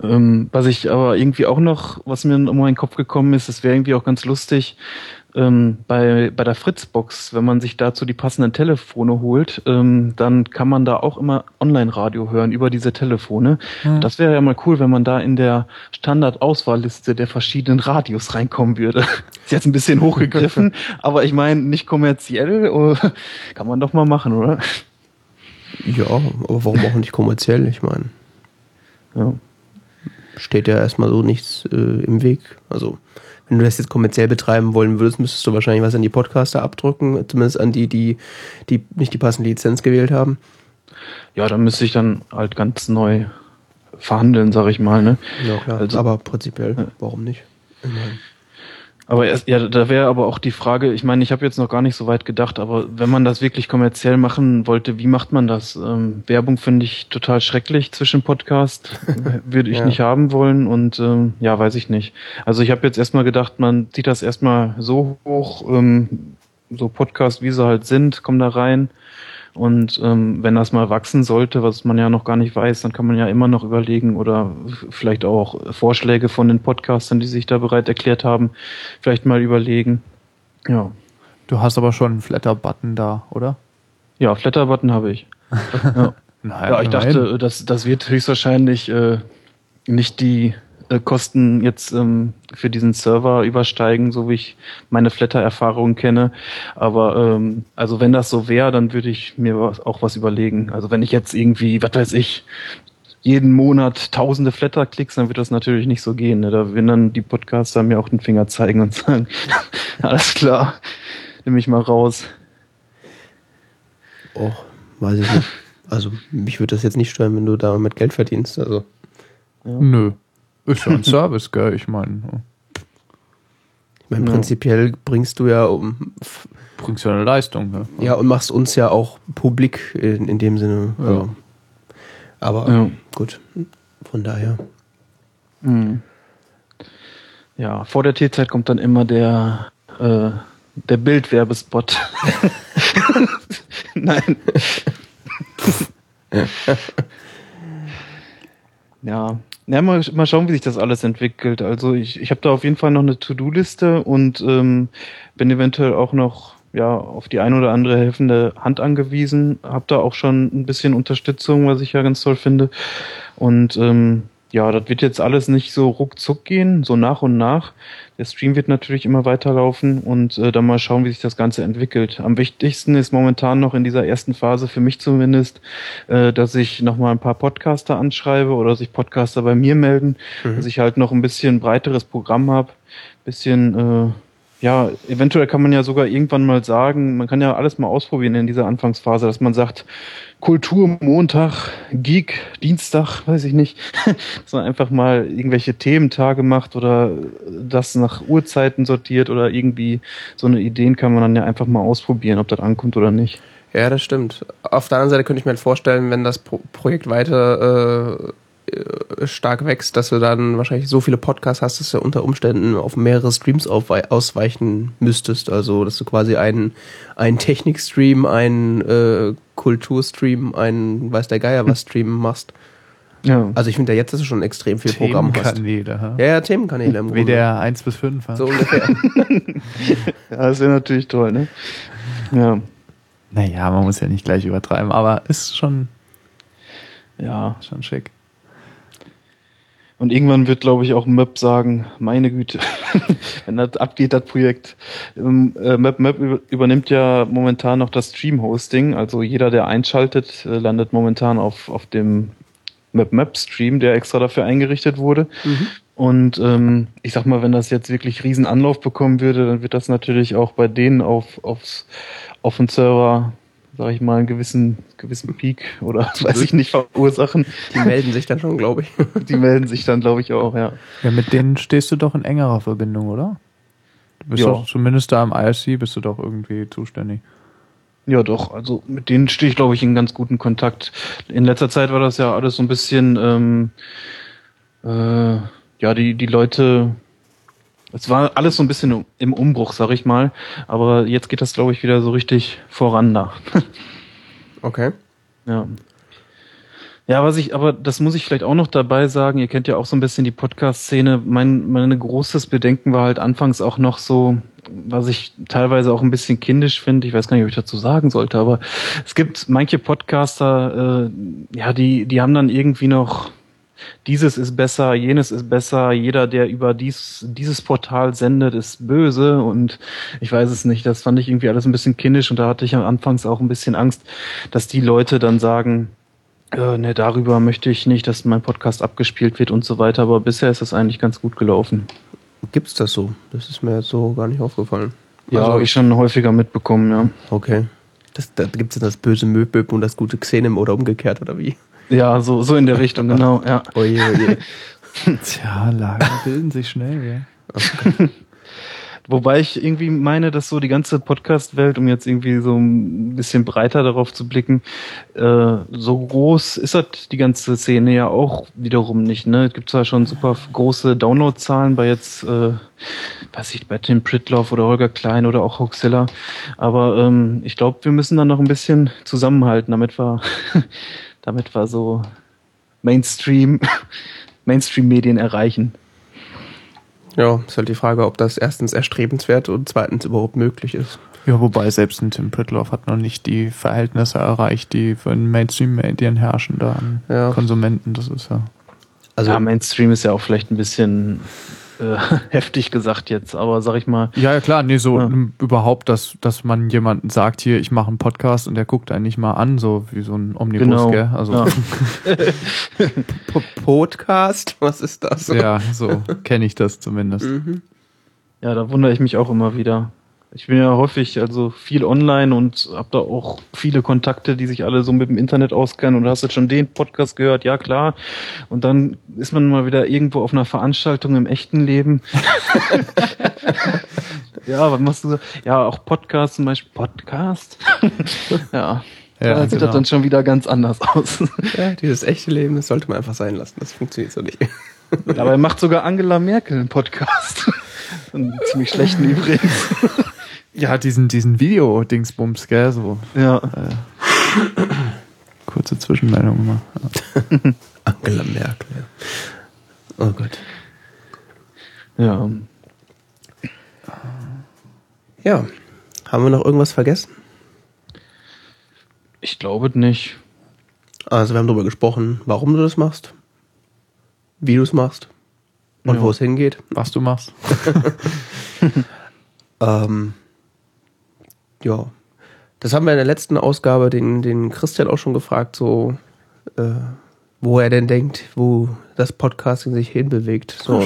Ähm, was ich aber irgendwie auch noch, was mir in meinen Kopf gekommen ist, das wäre irgendwie auch ganz lustig, ähm, bei, bei der Fritzbox, wenn man sich dazu die passenden Telefone holt, ähm, dann kann man da auch immer Online-Radio hören über diese Telefone. Mhm. Das wäre ja mal cool, wenn man da in der Standard-Auswahlliste der verschiedenen Radios reinkommen würde. Ist jetzt ein bisschen hochgegriffen, aber ich meine, nicht kommerziell, oh, kann man doch mal machen, oder? Ja, aber warum auch nicht kommerziell? Ich meine, ja. steht ja erstmal so nichts äh, im Weg. Also wenn du das jetzt kommerziell betreiben wollen würdest, müsstest du wahrscheinlich was an die Podcaster abdrücken, zumindest an die, die, die nicht die passende Lizenz gewählt haben. Ja, dann müsste ich dann halt ganz neu verhandeln, sag ich mal. Ne? Ja, klar. Also, aber prinzipiell, warum nicht? Immerhin. Aber erst, ja, da wäre aber auch die Frage, ich meine, ich habe jetzt noch gar nicht so weit gedacht, aber wenn man das wirklich kommerziell machen wollte, wie macht man das? Ähm, Werbung finde ich total schrecklich zwischen Podcast, würde ich ja. nicht haben wollen und ähm, ja, weiß ich nicht. Also ich habe jetzt erstmal gedacht, man zieht das erstmal so hoch, ähm, so Podcast, wie sie halt sind, kommen da rein und ähm, wenn das mal wachsen sollte, was man ja noch gar nicht weiß, dann kann man ja immer noch überlegen oder vielleicht auch Vorschläge von den Podcastern, die sich da bereit erklärt haben, vielleicht mal überlegen. Ja. Du hast aber schon einen Flatter-Button da, oder? Ja, Flatter-Button habe ich. ja. Nein, ja, ich nein. dachte, das, das wird höchstwahrscheinlich äh, nicht die äh, Kosten jetzt ähm, für diesen Server übersteigen, so wie ich meine Flatter-Erfahrungen kenne. Aber ähm, also wenn das so wäre, dann würde ich mir was, auch was überlegen. Also wenn ich jetzt irgendwie, was weiß ich, jeden Monat tausende Flatter-Klicks, dann wird das natürlich nicht so gehen. Ne? Da werden dann die Podcaster mir auch den Finger zeigen und sagen, alles klar, nehme ich mal raus. Oh, weiß ich nicht. Also mich würde das jetzt nicht stören, wenn du damit Geld verdienst. Also. Ja. Nö. Ist ja ein Service, gell? Ich meine. Ich meine, prinzipiell bringst du ja um. Bringst du eine Leistung, ne? Ja, und machst uns ja auch publik in, in dem Sinne. Ja. Also. Aber ja. gut, von daher. Mhm. Ja, vor der T-Zeit kommt dann immer der, äh, der Bildwerbespot. Nein. ja, ja, mal, mal schauen, wie sich das alles entwickelt. Also ich, ich habe da auf jeden Fall noch eine To-Do-Liste und ähm, bin eventuell auch noch ja auf die ein oder andere helfende Hand angewiesen. Hab da auch schon ein bisschen Unterstützung, was ich ja ganz toll finde. Und ähm, ja, das wird jetzt alles nicht so ruckzuck gehen, so nach und nach. Der Stream wird natürlich immer weiterlaufen und äh, dann mal schauen, wie sich das Ganze entwickelt. Am wichtigsten ist momentan noch in dieser ersten Phase für mich zumindest, äh, dass ich noch mal ein paar Podcaster anschreibe oder sich Podcaster bei mir melden, mhm. dass ich halt noch ein bisschen breiteres Programm habe, bisschen äh, ja, eventuell kann man ja sogar irgendwann mal sagen, man kann ja alles mal ausprobieren in dieser Anfangsphase, dass man sagt, Kultur Montag, Geek Dienstag, weiß ich nicht, dass man einfach mal irgendwelche Thementage macht oder das nach Uhrzeiten sortiert oder irgendwie so eine Ideen kann man dann ja einfach mal ausprobieren, ob das ankommt oder nicht. Ja, das stimmt. Auf der anderen Seite könnte ich mir halt vorstellen, wenn das Projekt weiter äh, stark wächst, dass du dann wahrscheinlich so viele Podcasts hast, dass du unter Umständen auf mehrere Streams ausweichen müsstest. Also, dass du quasi einen, einen Technikstream, einen äh, Kulturstream, einen weiß der Geier was Stream machst. Ja. Also ich finde ja jetzt, dass du schon extrem viel Programm hast. Themenkanäle. Ja, ja, Themenkanäle im Wie der 1 bis 5. So ungefähr. ja, das wäre natürlich toll, ne? Ja. Naja, man muss ja nicht gleich übertreiben, aber ist schon, ja, schon schick. Und irgendwann wird, glaube ich, auch Möb sagen, meine Güte, wenn das abgeht, das Projekt. Ähm, äh, Möb, Möb übernimmt ja momentan noch das Stream-Hosting. Also jeder, der einschaltet, äh, landet momentan auf, auf dem Möb Möb Stream, der extra dafür eingerichtet wurde. Mhm. Und ähm, ich sag mal, wenn das jetzt wirklich riesen Anlauf bekommen würde, dann wird das natürlich auch bei denen auf, aufs, auf den Server sag ich mal, einen gewissen, gewissen Peak oder weiß ich nicht verursachen. Die melden sich dann schon, glaube ich. Die melden sich dann, glaube ich, auch, ja. Ja, mit denen stehst du doch in engerer Verbindung, oder? Du bist ja. doch zumindest da im IRC bist du doch irgendwie zuständig. Ja, doch. Also mit denen stehe ich, glaube ich, in ganz guten Kontakt. In letzter Zeit war das ja alles so ein bisschen, ähm, äh, ja, die, die Leute es war alles so ein bisschen im Umbruch, sag ich mal. Aber jetzt geht das, glaube ich, wieder so richtig voran da. okay. Ja. Ja, was ich, aber das muss ich vielleicht auch noch dabei sagen. Ihr kennt ja auch so ein bisschen die Podcast-Szene. Mein, mein großes Bedenken war halt anfangs auch noch so, was ich teilweise auch ein bisschen kindisch finde. Ich weiß gar nicht, ob ich dazu sagen sollte, aber es gibt manche Podcaster, äh, ja, die, die haben dann irgendwie noch dieses ist besser, jenes ist besser, jeder, der über dies, dieses Portal sendet, ist böse und ich weiß es nicht. Das fand ich irgendwie alles ein bisschen kindisch und da hatte ich am Anfangs auch ein bisschen Angst, dass die Leute dann sagen, äh, ne, darüber möchte ich nicht, dass mein Podcast abgespielt wird und so weiter, aber bisher ist das eigentlich ganz gut gelaufen. Gibt's das so? Das ist mir jetzt so gar nicht aufgefallen. Ja, also, habe ich schon häufiger mitbekommen, ja. Okay. Das, da gibt's dann das böse Möbel und das gute Xenem oder umgekehrt, oder wie? Ja, so, so in der Richtung, genau, ja. Oje, oje. Tja, Lager bilden sich schnell, ja. Okay. Wobei ich irgendwie meine, dass so die ganze Podcast-Welt, um jetzt irgendwie so ein bisschen breiter darauf zu blicken, äh, so groß ist halt die ganze Szene ja auch wiederum nicht. Ne? Es gibt zwar schon super große Download-Zahlen bei jetzt, äh, weiß ich, bei Tim Pritloff oder Holger Klein oder auch Hoaxilla, aber ähm, ich glaube, wir müssen dann noch ein bisschen zusammenhalten, damit wir, damit wir so Mainstream, Mainstream-Medien erreichen. Ja, ist halt die Frage, ob das erstens erstrebenswert und zweitens überhaupt möglich ist. Ja, wobei selbst ein Tim Pritloff hat noch nicht die Verhältnisse erreicht, die für den Mainstream-Medien herrschen da an ja. Konsumenten. Das ist ja. Also ja, Mainstream ist ja auch vielleicht ein bisschen äh, heftig gesagt jetzt, aber sag ich mal. Ja, ja klar, nee, so ja. überhaupt, dass, dass man jemanden sagt, hier, ich mache einen Podcast und der guckt einen nicht mal an, so wie so ein Omnibus, genau. gell? Also ja. Podcast? Was ist das? Ja, so kenne ich das zumindest. Mhm. Ja, da wundere ich mich auch immer wieder. Ich bin ja häufig also viel online und habe da auch viele Kontakte, die sich alle so mit dem Internet auskennen. Und du hast jetzt schon den Podcast gehört, ja klar. Und dann ist man mal wieder irgendwo auf einer Veranstaltung im echten Leben. ja, was machst du? Ja, auch Podcast zum Beispiel. Podcast? ja. Ja, da sieht genau. das dann schon wieder ganz anders aus. Ja, dieses echte Leben, das sollte man einfach sein lassen. Das funktioniert so nicht. Dabei macht sogar Angela Merkel einen Podcast. Einen ziemlich schlechten übrigens. Ja, diesen, diesen Video-Dingsbums, gell, so. Ja. Äh, kurze Zwischenmeldung immer. Ja. Angela Merkel. Oh Gott. Ja. Ja. Haben wir noch irgendwas vergessen? Ich glaube nicht. Also wir haben darüber gesprochen, warum du das machst, wie du es machst und ja. wo es hingeht. Was du machst. ähm, ja, das haben wir in der letzten Ausgabe den, den Christian auch schon gefragt, so äh, wo er denn denkt, wo das Podcasting sich hinbewegt. So,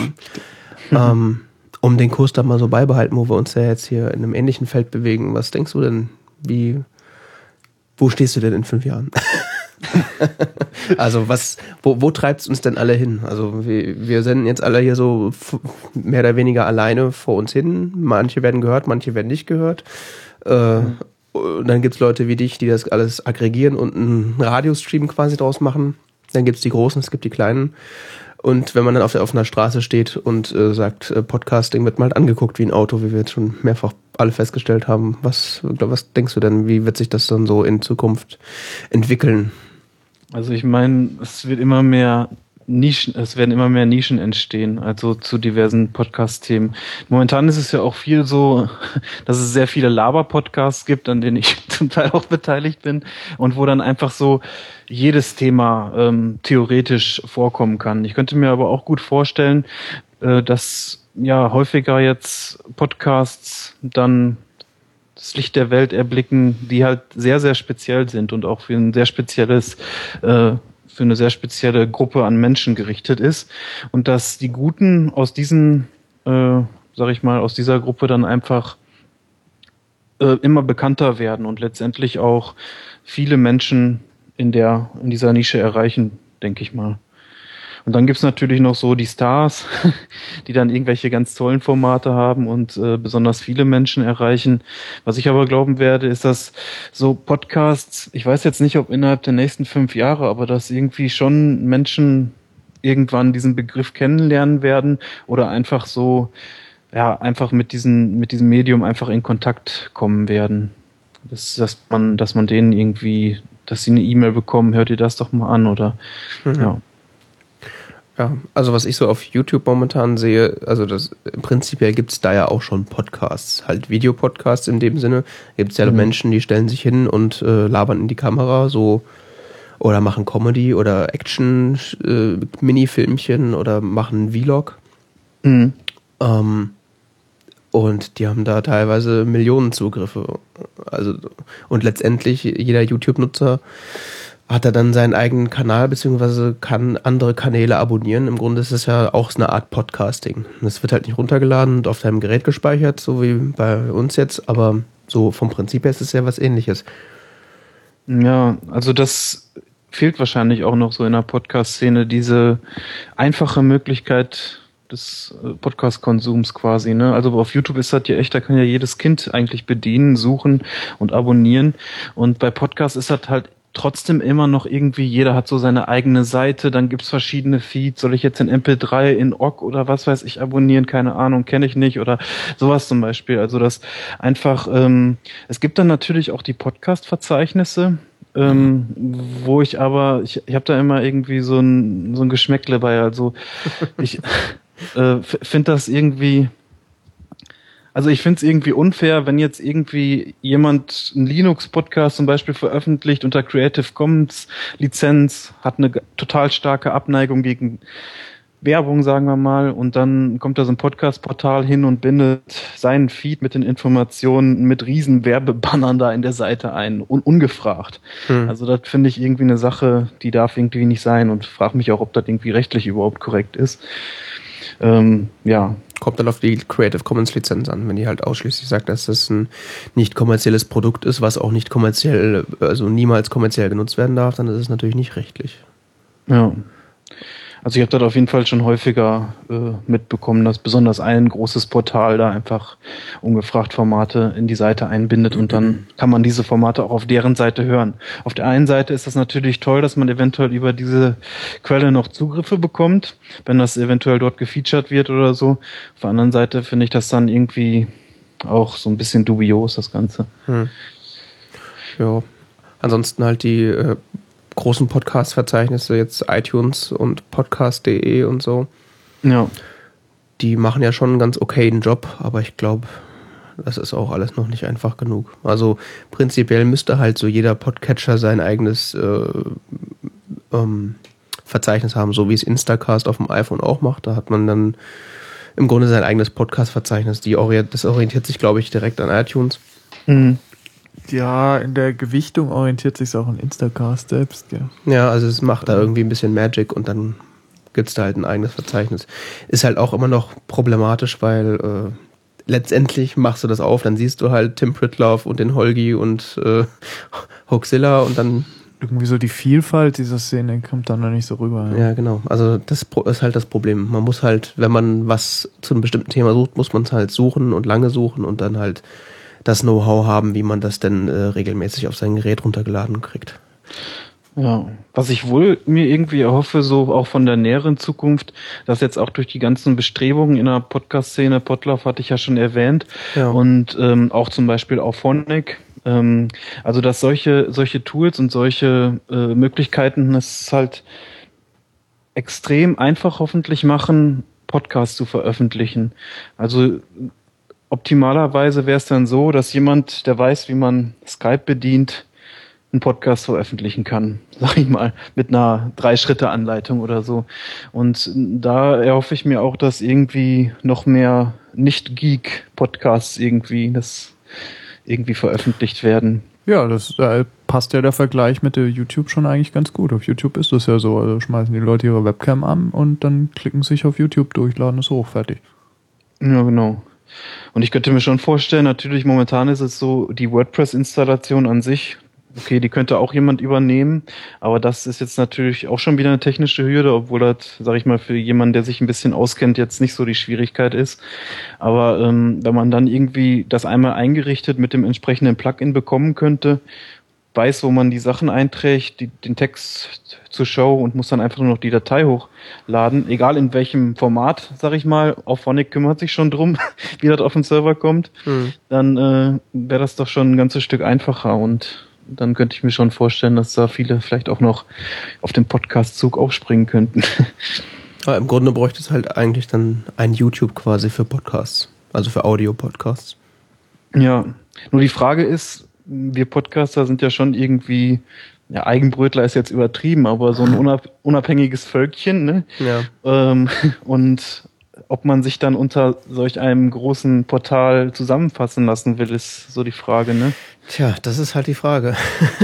ähm, um den Kurs da mal so beibehalten, wo wir uns ja jetzt hier in einem ähnlichen Feld bewegen. Was denkst du denn? Wie, wo stehst du denn in fünf Jahren? also was, wo, wo treibt es uns denn alle hin? Also wir, wir senden jetzt alle hier so mehr oder weniger alleine vor uns hin. Manche werden gehört, manche werden nicht gehört. Äh, mhm. Dann gibt es Leute wie dich, die das alles aggregieren und einen Radiostream quasi draus machen. Dann gibt es die Großen, es gibt die Kleinen. Und wenn man dann auf, der, auf einer Straße steht und äh, sagt, äh, Podcasting wird mal halt angeguckt wie ein Auto, wie wir jetzt schon mehrfach alle festgestellt haben. Was, was denkst du denn, wie wird sich das dann so in Zukunft entwickeln? Also ich meine, es wird immer mehr Nischen, es werden immer mehr Nischen entstehen, also zu diversen Podcast-Themen. Momentan ist es ja auch viel so, dass es sehr viele Laber-Podcasts gibt, an denen ich zum Teil auch beteiligt bin und wo dann einfach so jedes Thema ähm, theoretisch vorkommen kann. Ich könnte mir aber auch gut vorstellen, äh, dass ja häufiger jetzt Podcasts dann das Licht der Welt erblicken, die halt sehr, sehr speziell sind und auch für ein sehr spezielles äh, für eine sehr spezielle Gruppe an Menschen gerichtet ist und dass die Guten aus diesen, äh, sag ich mal, aus dieser Gruppe dann einfach äh, immer bekannter werden und letztendlich auch viele Menschen in der in dieser Nische erreichen, denke ich mal. Und dann gibt's natürlich noch so die Stars, die dann irgendwelche ganz tollen Formate haben und äh, besonders viele Menschen erreichen. Was ich aber glauben werde, ist, dass so Podcasts, ich weiß jetzt nicht, ob innerhalb der nächsten fünf Jahre, aber dass irgendwie schon Menschen irgendwann diesen Begriff kennenlernen werden oder einfach so, ja, einfach mit diesem, mit diesem Medium einfach in Kontakt kommen werden. Das, dass man, dass man denen irgendwie dass sie eine E-Mail bekommen, hört ihr das doch mal an oder mhm. ja. Ja, also was ich so auf YouTube momentan sehe, also das prinzipiell gibt es da ja auch schon Podcasts, halt Videopodcasts in dem Sinne. Gibt es ja mhm. Menschen, die stellen sich hin und äh, labern in die Kamera, so oder machen Comedy oder Action äh, Mini-Filmchen oder machen Vlog. Mhm. Ähm, und die haben da teilweise Millionen Zugriffe. Also, und letztendlich jeder YouTube-Nutzer hat er dann seinen eigenen Kanal, beziehungsweise kann andere Kanäle abonnieren. Im Grunde ist es ja auch eine Art Podcasting. Es wird halt nicht runtergeladen und auf deinem Gerät gespeichert, so wie bei uns jetzt, aber so vom Prinzip her ist es ja was ähnliches. Ja, also das fehlt wahrscheinlich auch noch so in der Podcast-Szene, diese einfache Möglichkeit, des äh, Podcast-Konsums quasi. Ne? Also auf YouTube ist das ja echt, da kann ja jedes Kind eigentlich bedienen, suchen und abonnieren. Und bei Podcasts ist das halt trotzdem immer noch irgendwie, jeder hat so seine eigene Seite, dann gibt's verschiedene Feeds, soll ich jetzt in MP3, in OGG oder was weiß ich abonnieren, keine Ahnung, kenne ich nicht oder sowas zum Beispiel. Also das einfach, ähm, es gibt dann natürlich auch die Podcast-Verzeichnisse, ähm, wo ich aber, ich, ich habe da immer irgendwie so ein, so ein Geschmäckle bei, also ich äh, finde das irgendwie, also ich finde es irgendwie unfair, wenn jetzt irgendwie jemand einen Linux-Podcast zum Beispiel veröffentlicht unter Creative Commons Lizenz, hat eine total starke Abneigung gegen Werbung, sagen wir mal, und dann kommt da so ein Podcast-Portal hin und bindet seinen Feed mit den Informationen mit riesen Werbebannern da in der Seite ein, un ungefragt. Hm. Also das finde ich irgendwie eine Sache, die darf irgendwie nicht sein und frage mich auch, ob das irgendwie rechtlich überhaupt korrekt ist. Ähm, ja. Kommt dann auf die Creative Commons Lizenz an, wenn die halt ausschließlich sagt, dass das ein nicht kommerzielles Produkt ist, was auch nicht kommerziell, also niemals kommerziell genutzt werden darf, dann ist es natürlich nicht rechtlich. Ja. Also ich habe das auf jeden Fall schon häufiger äh, mitbekommen, dass besonders ein großes Portal da einfach ungefragt Formate in die Seite einbindet und dann kann man diese Formate auch auf deren Seite hören. Auf der einen Seite ist das natürlich toll, dass man eventuell über diese Quelle noch Zugriffe bekommt, wenn das eventuell dort gefeatured wird oder so. Auf der anderen Seite finde ich das dann irgendwie auch so ein bisschen dubios, das Ganze. Hm. Ja. Ansonsten halt die äh, großen Podcast-Verzeichnisse, jetzt iTunes und Podcast.de und so. Ja. Die machen ja schon einen ganz okayen Job, aber ich glaube, das ist auch alles noch nicht einfach genug. Also prinzipiell müsste halt so jeder Podcatcher sein eigenes äh, ähm, Verzeichnis haben, so wie es Instacast auf dem iPhone auch macht. Da hat man dann im Grunde sein eigenes Podcast-Verzeichnis. das orientiert sich, glaube ich, direkt an iTunes. Mhm. Ja, in der Gewichtung orientiert sich auch an Instacast selbst, ja. Ja, also es macht da irgendwie ein bisschen Magic und dann gibt es da halt ein eigenes Verzeichnis. Ist halt auch immer noch problematisch, weil äh, letztendlich machst du das auf, dann siehst du halt Tim Pritloff und den Holgi und äh, Hoaxilla und dann irgendwie so die Vielfalt dieser Szene kommt dann noch nicht so rüber. Ja. ja, genau. Also das ist halt das Problem. Man muss halt, wenn man was zu einem bestimmten Thema sucht, muss man es halt suchen und lange suchen und dann halt das Know-how haben, wie man das denn äh, regelmäßig auf sein Gerät runtergeladen kriegt. Ja, was ich wohl mir irgendwie erhoffe, so auch von der näheren Zukunft, dass jetzt auch durch die ganzen Bestrebungen in der Podcast-Szene, Potlauf hatte ich ja schon erwähnt, ja. und ähm, auch zum Beispiel auf Phonic, ähm, also dass solche, solche Tools und solche äh, Möglichkeiten es halt extrem einfach hoffentlich machen, Podcasts zu veröffentlichen. Also optimalerweise wäre es dann so, dass jemand, der weiß, wie man Skype bedient, einen Podcast veröffentlichen kann, sag ich mal, mit einer Drei-Schritte-Anleitung oder so. Und da erhoffe ich mir auch, dass irgendwie noch mehr Nicht-Geek-Podcasts irgendwie, das irgendwie veröffentlicht werden. Ja, das da passt ja der Vergleich mit der YouTube schon eigentlich ganz gut. Auf YouTube ist das ja so, also schmeißen die Leute ihre Webcam an und dann klicken sich auf YouTube durch, laden es hoch, fertig. Ja, genau. Und ich könnte mir schon vorstellen, natürlich momentan ist es so, die WordPress-Installation an sich, okay, die könnte auch jemand übernehmen, aber das ist jetzt natürlich auch schon wieder eine technische Hürde, obwohl das, sag ich mal, für jemanden, der sich ein bisschen auskennt, jetzt nicht so die Schwierigkeit ist. Aber ähm, wenn man dann irgendwie das einmal eingerichtet mit dem entsprechenden Plugin bekommen könnte, weiß, wo man die Sachen einträgt, die, den Text zur Show und muss dann einfach nur noch die Datei hochladen, egal in welchem Format, sag ich mal. Auch Phonic kümmert sich schon drum, wie das auf den Server kommt. Mhm. Dann äh, wäre das doch schon ein ganzes Stück einfacher und dann könnte ich mir schon vorstellen, dass da viele vielleicht auch noch auf den Podcast-Zug aufspringen könnten. Aber Im Grunde bräuchte es halt eigentlich dann ein YouTube quasi für Podcasts, also für Audio-Podcasts. Ja, nur die Frage ist, wir Podcaster sind ja schon irgendwie, ja, Eigenbrötler ist jetzt übertrieben, aber so ein unabhängiges Völkchen, ne? Ja. Ähm, und ob man sich dann unter solch einem großen Portal zusammenfassen lassen will, ist so die Frage, ne? Tja, das ist halt die Frage.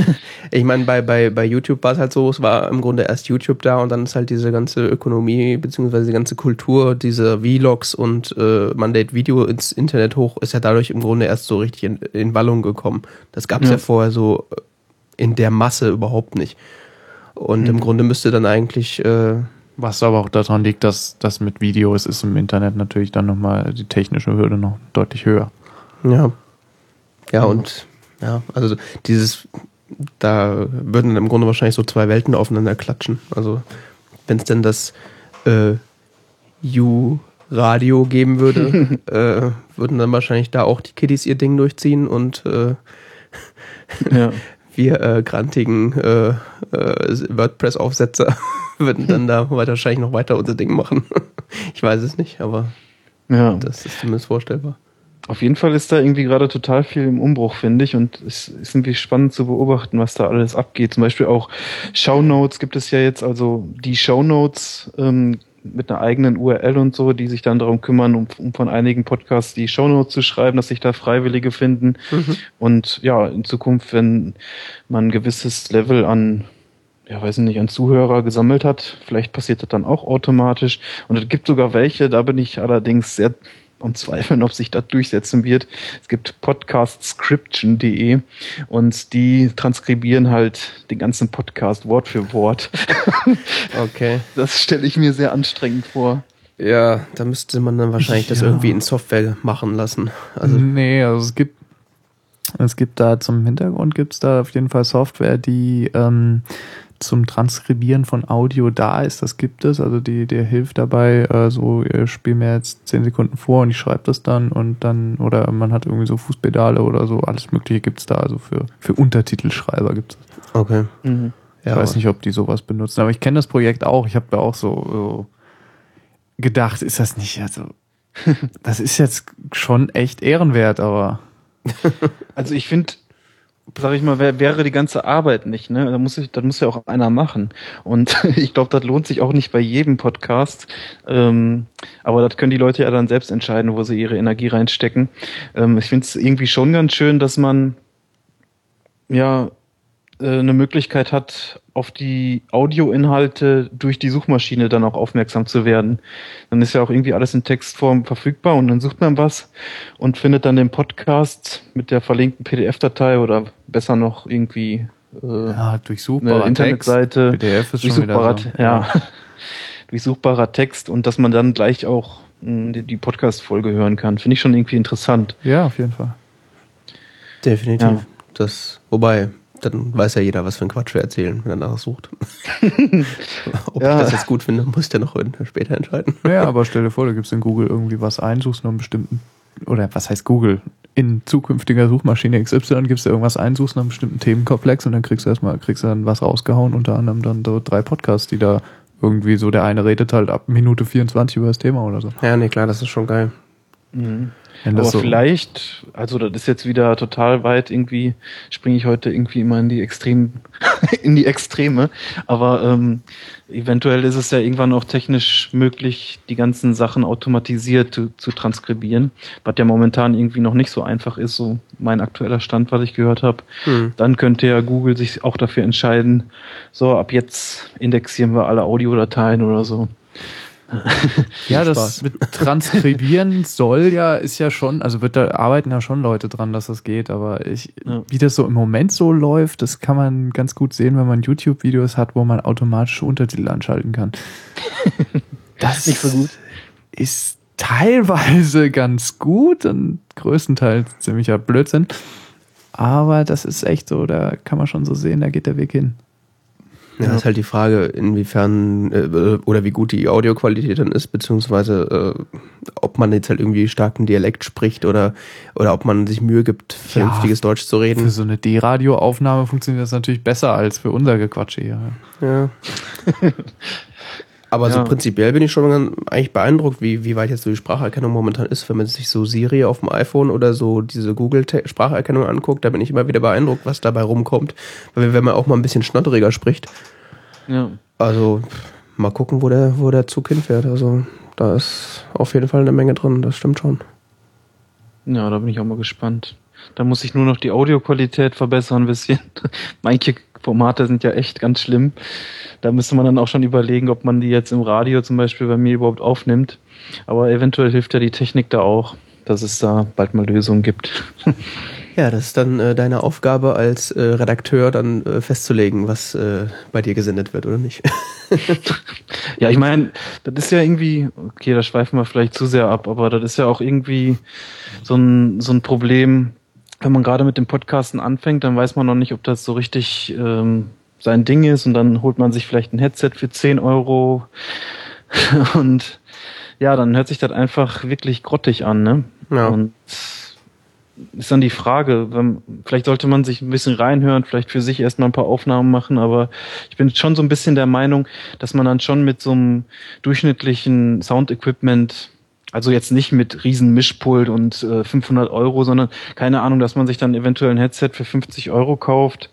ich meine, bei, bei, bei YouTube war es halt so, es war im Grunde erst YouTube da und dann ist halt diese ganze Ökonomie beziehungsweise die ganze Kultur, diese Vlogs und äh, man lädt Video ins Internet hoch, ist ja dadurch im Grunde erst so richtig in, in Wallung gekommen. Das gab es ja. ja. vorher so in der Masse überhaupt nicht. Und mhm. im Grunde müsste dann eigentlich äh, was aber auch daran liegt, dass das mit Videos ist im Internet natürlich dann nochmal die technische Hürde noch deutlich höher. Ja. Ja, und ja, also dieses, da würden im Grunde wahrscheinlich so zwei Welten aufeinander klatschen. Also wenn es denn das äh, U-Radio geben würde, äh, würden dann wahrscheinlich da auch die Kiddies ihr Ding durchziehen und äh, ja. wir äh, grantigen äh, äh, WordPress-Aufsetzer würden dann da wahrscheinlich noch weiter unser Ding machen. ich weiß es nicht, aber ja. das ist zumindest vorstellbar. Auf jeden Fall ist da irgendwie gerade total viel im Umbruch, finde ich. Und es ist irgendwie spannend zu beobachten, was da alles abgeht. Zum Beispiel auch Shownotes gibt es ja jetzt, also die Shownotes ähm, mit einer eigenen URL und so, die sich dann darum kümmern, um, um von einigen Podcasts die Shownotes zu schreiben, dass sich da Freiwillige finden. Mhm. Und ja, in Zukunft, wenn man ein gewisses Level an ja, weiß nicht, an Zuhörer gesammelt hat. Vielleicht passiert das dann auch automatisch. Und es gibt sogar welche, da bin ich allerdings sehr am Zweifeln, ob sich das durchsetzen wird. Es gibt podcastscription.de und die transkribieren halt den ganzen Podcast Wort für Wort. Okay. Das stelle ich mir sehr anstrengend vor. Ja, da müsste man dann wahrscheinlich ja. das irgendwie in Software machen lassen. Also nee, also es gibt es gibt da zum Hintergrund gibt es da auf jeden Fall Software, die ähm, zum Transkribieren von Audio da ist, das gibt es. Also die, der hilft dabei, äh, so, ihr spielt mir jetzt zehn Sekunden vor und ich schreibe das dann und dann, oder man hat irgendwie so Fußpedale oder so, alles mögliche gibt es da. Also für, für Untertitelschreiber gibt es. Okay. Mhm. Ich ja, weiß nicht, ob die sowas benutzen, aber ich kenne das Projekt auch. Ich habe da auch so, so gedacht, ist das nicht, also das ist jetzt schon echt ehrenwert, aber. Also ich finde, sag ich mal, wär, wäre die ganze Arbeit nicht, ne? Da muss ich, das muss ja auch einer machen. Und ich glaube, das lohnt sich auch nicht bei jedem Podcast. Ähm, aber das können die Leute ja dann selbst entscheiden, wo sie ihre Energie reinstecken. Ähm, ich finde es irgendwie schon ganz schön, dass man ja eine Möglichkeit hat, auf die Audioinhalte durch die Suchmaschine dann auch aufmerksam zu werden. Dann ist ja auch irgendwie alles in Textform verfügbar und dann sucht man was und findet dann den Podcast mit der verlinkten PDF-Datei oder besser noch irgendwie äh, ja, durchsuchbare Internetseite. Text. PDF ist durchsuchbarer, schon wieder so. ja, durchsuchbarer Text und dass man dann gleich auch mh, hm, die, die Podcast-Folge hören kann. Finde ich schon irgendwie interessant. Ja, auf jeden Fall. Definitiv. Ja. Das, wobei, dann weiß ja jeder, was für ein Quatsch wir erzählen, wenn er danach sucht. Ob ja. ich das jetzt gut finde, muss ich ja noch später entscheiden. Ja, aber stell dir vor, du gibst in Google irgendwie was ein, suchst noch einen bestimmten, oder was heißt Google? In zukünftiger Suchmaschine XY gibst du irgendwas ein, suchst nach einem bestimmten Themenkomplex und dann kriegst du erstmal, kriegst du dann was rausgehauen, unter anderem dann so drei Podcasts, die da irgendwie so, der eine redet halt ab Minute 24 über das Thema oder so. Ja, nee, klar, das ist schon geil. Mhm. Aber so vielleicht, also das ist jetzt wieder total weit, irgendwie springe ich heute irgendwie immer in die Extrem, in die Extreme. Aber ähm, eventuell ist es ja irgendwann auch technisch möglich, die ganzen Sachen automatisiert zu, zu transkribieren, was ja momentan irgendwie noch nicht so einfach ist, so mein aktueller Stand, was ich gehört habe. Hm. Dann könnte ja Google sich auch dafür entscheiden, so ab jetzt indexieren wir alle Audiodateien oder so. ja, das mit Transkribieren soll ja, ist ja schon, also wird da arbeiten ja schon Leute dran, dass das geht, aber ich, ja. wie das so im Moment so läuft, das kann man ganz gut sehen, wenn man YouTube-Videos hat, wo man automatische Untertitel anschalten kann. das ist nicht so gut. Ist teilweise ganz gut und größtenteils ziemlicher Blödsinn. Aber das ist echt so, da kann man schon so sehen, da geht der Weg hin. Ja, ja, ist halt die Frage, inwiefern äh, oder wie gut die Audioqualität dann ist, beziehungsweise äh, ob man jetzt halt irgendwie starken Dialekt spricht oder, oder ob man sich Mühe gibt, vernünftiges ja, Deutsch zu reden. Für so eine D-Radio-Aufnahme funktioniert das natürlich besser als für unser Gequatsche hier. Ja. Aber ja. so prinzipiell bin ich schon eigentlich beeindruckt, wie, wie weit jetzt so die Spracherkennung momentan ist. Wenn man sich so Siri auf dem iPhone oder so diese Google-Spracherkennung anguckt, da bin ich immer wieder beeindruckt, was dabei rumkommt. Weil wenn man auch mal ein bisschen schnotteriger spricht. Ja. Also mal gucken, wo der, wo der Zug hinfährt. Also da ist auf jeden Fall eine Menge drin, das stimmt schon. Ja, da bin ich auch mal gespannt. Da muss ich nur noch die Audioqualität verbessern ein bisschen. Manche Formate sind ja echt ganz schlimm. Da müsste man dann auch schon überlegen, ob man die jetzt im Radio zum Beispiel bei mir überhaupt aufnimmt. Aber eventuell hilft ja die Technik da auch, dass es da bald mal Lösungen gibt. Ja, das ist dann äh, deine Aufgabe als äh, Redakteur, dann äh, festzulegen, was äh, bei dir gesendet wird oder nicht. ja, ich meine, das ist ja irgendwie, okay, da schweifen wir vielleicht zu sehr ab, aber das ist ja auch irgendwie so ein, so ein Problem, wenn man gerade mit dem Podcasten anfängt, dann weiß man noch nicht, ob das so richtig ähm, sein Ding ist und dann holt man sich vielleicht ein Headset für 10 Euro und ja, dann hört sich das einfach wirklich grottig an, ne? Ja. Und ist dann die Frage, wenn, vielleicht sollte man sich ein bisschen reinhören, vielleicht für sich erstmal ein paar Aufnahmen machen, aber ich bin schon so ein bisschen der Meinung, dass man dann schon mit so einem durchschnittlichen Sound-Equipment also jetzt nicht mit riesen Mischpult und äh, 500 Euro, sondern keine Ahnung, dass man sich dann eventuell ein Headset für 50 Euro kauft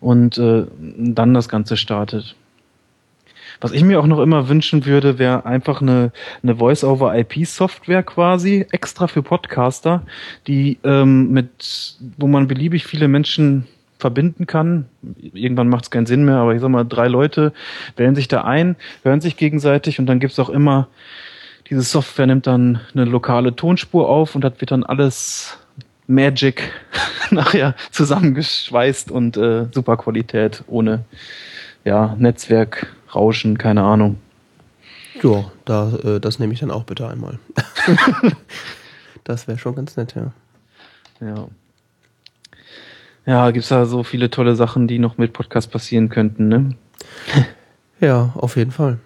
und äh, dann das Ganze startet. Was ich mir auch noch immer wünschen würde, wäre einfach eine, eine Voice-over-IP-Software quasi, extra für Podcaster, die ähm, mit, wo man beliebig viele Menschen verbinden kann. Irgendwann macht es keinen Sinn mehr, aber ich sag mal, drei Leute wählen sich da ein, hören sich gegenseitig und dann gibt's auch immer diese Software nimmt dann eine lokale Tonspur auf und das wird dann alles Magic nachher zusammengeschweißt und äh, super Qualität ohne ja, Netzwerk, Rauschen, keine Ahnung. Ja, da, äh, das nehme ich dann auch bitte einmal. das wäre schon ganz nett, ja. Ja. Ja, gibt's da so viele tolle Sachen, die noch mit Podcast passieren könnten, ne? ja, auf jeden Fall.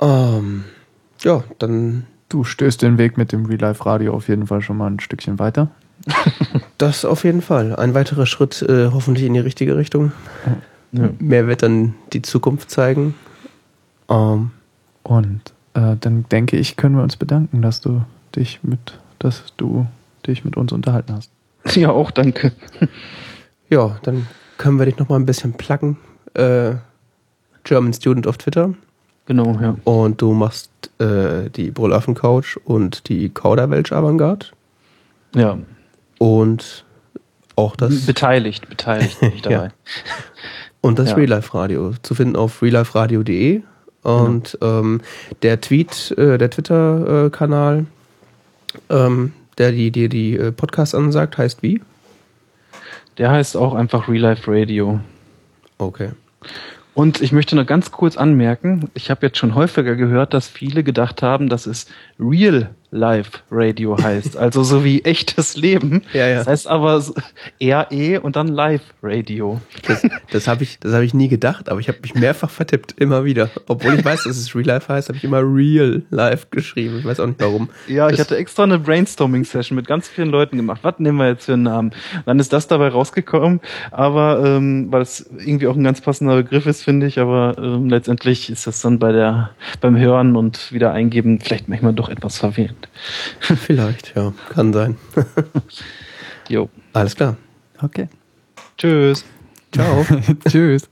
Ähm, ja, dann. Du stößt den Weg mit dem Real Life Radio auf jeden Fall schon mal ein Stückchen weiter. das auf jeden Fall. Ein weiterer Schritt äh, hoffentlich in die richtige Richtung. Ja. Mehr wird dann die Zukunft zeigen. Ähm, Und äh, dann denke ich, können wir uns bedanken, dass du dich mit, dass du dich mit uns unterhalten hast. Ja, auch danke. ja, dann können wir dich noch mal ein bisschen placken. Äh, German Student auf Twitter. Genau, ja. Und du machst äh, die Brüllaffen-Couch und die Kauderwelsch Avantgarde. Ja. Und auch das. Beteiligt, beteiligt bin ich dabei. ja. Und das ja. Real Life Radio zu finden auf realliferadio.de. Und genau. ähm, der Tweet, äh, der Twitter-Kanal, ähm, der dir die, die äh, Podcasts ansagt, heißt wie? Der heißt auch einfach Real Life Radio. Okay. Und ich möchte noch ganz kurz anmerken, ich habe jetzt schon häufiger gehört, dass viele gedacht haben, dass es Real Live Radio heißt. Also so wie echtes Leben. Ja, ja. Das heißt aber RE und dann Live Radio. Das, das habe ich, das hab ich nie gedacht, aber ich habe mich mehrfach vertippt, immer wieder. Obwohl ich weiß, dass es Real Life heißt, habe ich immer Real Life geschrieben. Ich weiß auch nicht warum. Ja, das ich hatte extra eine Brainstorming-Session mit ganz vielen Leuten gemacht. Was nehmen wir jetzt für einen Namen? Dann ist das dabei rausgekommen, aber ähm, weil es irgendwie auch ein ganz passender Begriff ist, finde ich, aber ähm, letztendlich ist das dann bei der beim Hören und wieder eingeben vielleicht manchmal doch etwas verwirrend. Vielleicht, ja. Kann sein. jo. Alles klar. Okay. Tschüss. Ciao. Tschüss.